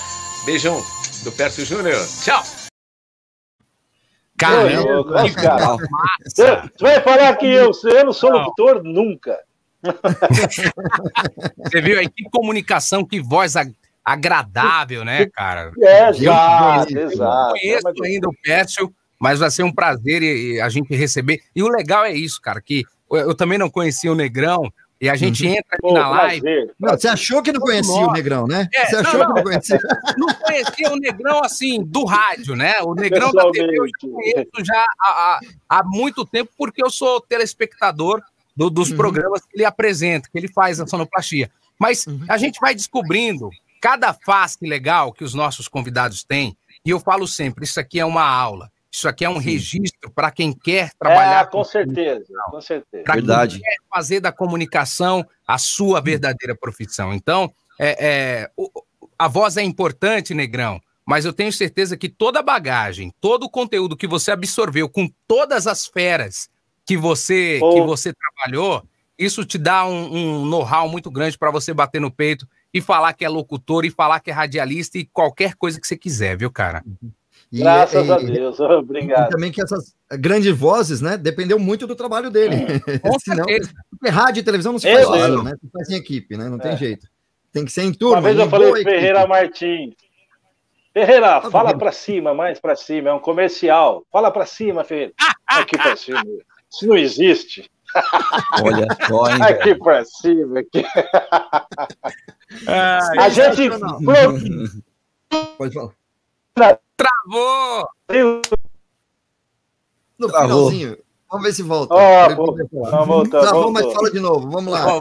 Beijão do Pércio Júnior. Tchau! Cara, caras. Legal. Você vai falar que eu, eu não sou locutor? Nunca. você viu aí que comunicação, que voz ag- agradável, né, cara? É, Gente, exato, eu Eu exato. não conheço ainda o Pércio, mas vai ser um prazer a gente receber. E o legal é isso, cara, que eu, eu também não conhecia o Negrão, E a gente Uhum. entra aqui Pô, na live. prazer. Não, você achou que não conhecia o. Negrão, né? É, você não, achou não. que não conhecia? Não conhecia o Negrão assim, do rádio, né? O Negrão da TV eu já conheço já há, há- há muito tempo, porque eu sou telespectador do- dos Uhum. programas que ele apresenta, que ele faz na sonoplastia. Mas Uhum. a gente vai descobrindo cada face legal que os nossos convidados têm, e eu falo sempre: isso aqui é uma aula, isso aqui é um registro para quem quer trabalhar É, com certeza, com certeza. pra Verdade. quem quer fazer da comunicação a sua verdadeira profissão. Então, é, é, o- a voz é importante, Negrão, mas eu tenho certeza que toda a bagagem, todo o conteúdo que você absorveu com todas as feras que você, Oh. que você trabalhou, isso te dá um, um know-how muito grande para você bater no peito e falar que é locutor e falar que é radialista e qualquer coisa que você quiser, viu, cara? E, Graças e- a e- Deus, e obrigado. também que essas grandes vozes, né, dependeu muito do trabalho dele. Com Senão, porque rádio e televisão não se faz sozinho, né? Se faz em equipe, né? Não tem É. jeito. Tem que ser em turma. Uma vez eu falei. Ferreira Martins. Ferreira, Tá fala pra cima, mais pra cima, é um comercial. Fala pra cima, Ferreira. Aqui pra cima. Isso não existe. Olha só, hein, Aqui pra cima. Aqui. Ah, A gente sensacional. pro- Pode falar. Travou! No Travou. finalzinho. Vamos ver se volta. Não, voltou, Travou, mas fala de novo. Vamos lá.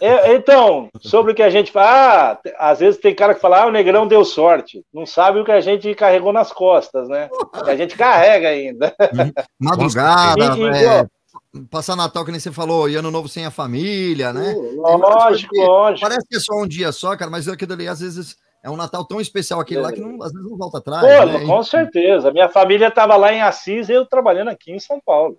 É, Então, sobre o que a gente fala, ah, às vezes tem cara que fala, ah, o Negrão deu sorte. Não sabe o que a gente carregou nas costas, né? Que a gente carrega ainda. Madrugada, E- e, é, passar Natal, que nem você falou, e Ano Novo sem a família, né? Lógico, lógico. Parece que é só um dia só, cara, mas aquilo ali, às vezes, é um Natal tão especial aquele lá que não, às vezes não volta atrás. Pô, né? com certeza. Minha família estava lá em Assis e eu trabalhando aqui em São Paulo.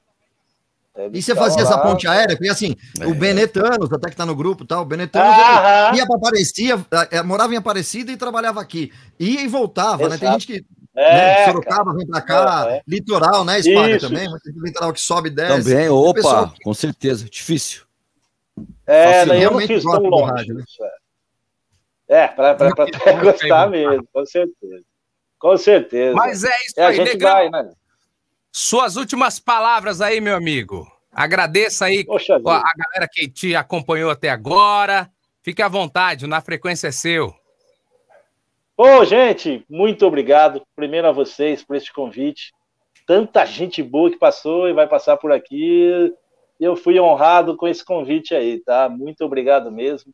E você fazia essa ponte aérea, porque assim, o Benetanos, até que tá no grupo, tá? O Benetanos ele ia para Aparecida, eh, morava em Aparecida e trabalhava aqui. Ia e voltava, né? Tem Exato. gente que É, né, Sorocaba vem para cá, É, é. litoral, né? Espaga Isso. também, do litoral que sobe e desce. Também, opa, pessoal com certeza. Difícil. É, daí eu não realmente fiz tão longe. rádio, né? É, pra até gostar mesmo, com certeza. Com certeza. Mas é isso É, a aí, gente Negrão. vai, né? Suas últimas palavras aí, meu amigo. Agradeça aí Poxa a vida. a galera que te acompanhou até agora. Fique à vontade, na frequência é seu. Ô, gente, muito obrigado. Primeiro a vocês por este convite. Tanta gente boa que passou e vai passar por aqui. Eu fui honrado com esse convite aí, tá? Muito obrigado mesmo.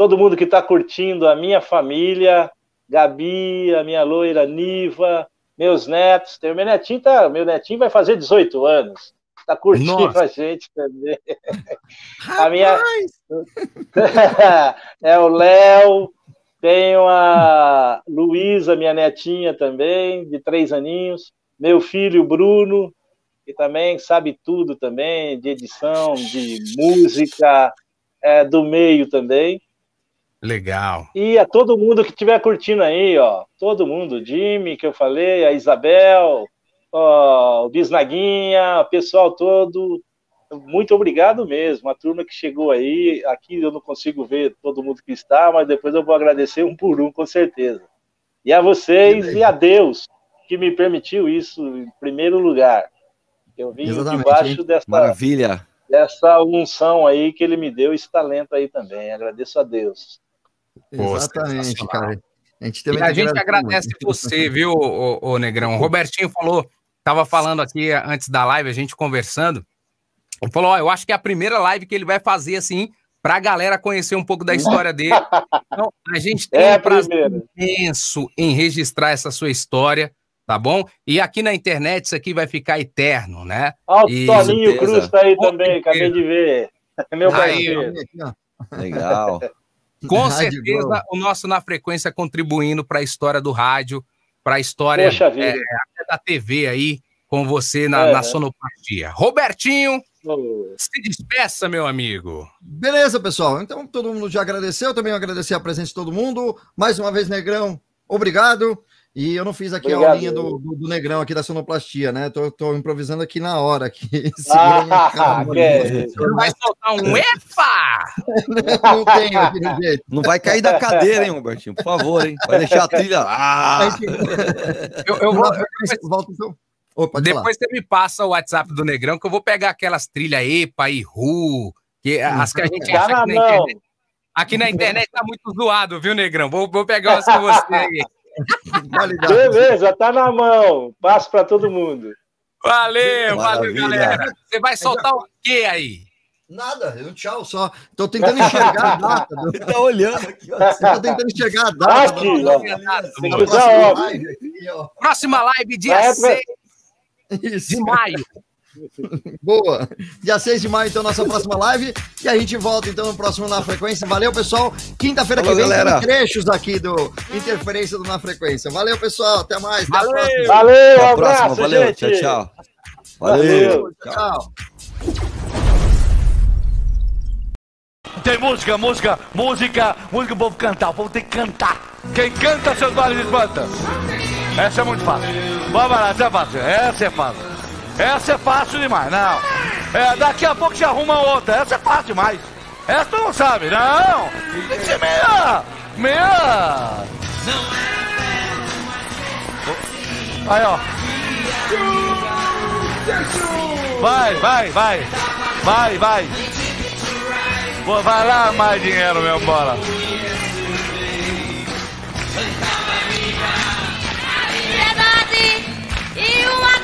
Todo mundo que está curtindo, a minha família, Gabi, a minha loira Niva, meus netos. Tem o meu netinho, tá? Meu netinho vai fazer 18 anos. Tá curtindo Nossa. a gente também. a minha é o Léo, tenho a Luísa, minha netinha também, de três aninhos, meu filho Bruno, que também sabe tudo também, de edição, de música, é, do meio também. Legal. E a todo mundo que estiver curtindo aí, ó, todo mundo, o Jimmy, que eu falei, a Isabel, ó, o Bisnaguinha, o pessoal todo, muito obrigado mesmo. A turma que chegou aí, aqui eu não consigo ver todo mundo que está, mas depois eu vou agradecer um por um, com certeza. E a vocês e a Deus, que me permitiu isso em primeiro lugar. Eu vim Exatamente, debaixo hein? dessa, Maravilha. dessa unção aí que ele me deu, esse talento aí também. Agradeço a Deus. Pô, Exatamente, cara. A gente E também a que gente agradece muito. você, viu, ô, ô, Negrão? O Robertinho falou, tava falando aqui antes da live, a gente conversando. Ele falou: Ó, eu acho que é a primeira live que ele vai fazer assim, pra galera conhecer um pouco da história dele. Então, a gente tem É a um prazer imenso em registrar essa sua história, tá bom? E aqui na internet isso aqui vai ficar eterno, né? Ó, o Toninho. Cruz tá aí também, acabei de ver. Meu Aí, parceiro. Legal. Com Rádio certeza, Globo. o nosso Na Frequência contribuindo para a história do rádio, para a história é, da TV aí, com você na, É, na né? sonoplastia. Robertinho, Ô, se despeça, meu amigo. Beleza, pessoal. Então, todo mundo já agradeceu. Também agradecer a presença de todo mundo. Mais uma vez, Negrão, obrigado. E eu não fiz aqui Obrigado. a aulinha do, do- do Negrão aqui da sonoplastia, né? Tô, tô improvisando aqui na hora. Aqui. Ah, calma, que. Você vai soltar um EFA! Não tenho aqui no jeito. Não vai cair da cadeira, hein, Robertinho? Por favor, hein? Vai deixar a trilha. Ah! Eu, eu vou, volta então. Pode Depois você me passa o WhatsApp do Negrão, que eu vou pegar aquelas trilhas EPA e RU, que, as que a gente Tá acha aqui na internet. Aqui na internet tá muito zoado, viu, Negrão? Vou, vou pegar umas com você aí. Beleza, tá na mão. Passo pra todo mundo. Valeu, valeu, Maravilha. galera. Você vai soltar o quê aí? Nada, um tchau só. Tô tentando enxergar a data. do- Ele tá olhando aqui, ó. Tô tentando enxergar a data. Aqui, ó. usar próxima live aqui, ó. Próxima live, dia É, 6 Isso. de maio. Boa. Dia 6 de maio, então, nossa próxima live. E a gente volta, então, no próximo Na Frequência. Valeu, pessoal. Quinta-feira que vem galera. tem trechos aqui do Interferência do Na Frequência. Valeu, pessoal. Até mais. Até a Valeu. próxima. Valeu, Até a abraço, próxima. Valeu. gente. Tchau, tchau. Valeu. Tchau. Tem música, música, música, música, o povo cantar, o povo tem que cantar. Quem canta seus males espanta. Essa é muito fácil. Vamos lá, essa é fácil. Essa é fácil. Essa é fácil demais, não. É, daqui a pouco te arruma outra. Essa é fácil demais. Essa tu não sabe, não. Tem que meia. Meia. Aí, ó. Vai, vai, vai. Vai, vai. Vai lá mais dinheiro, meu bola. Liberdade e uma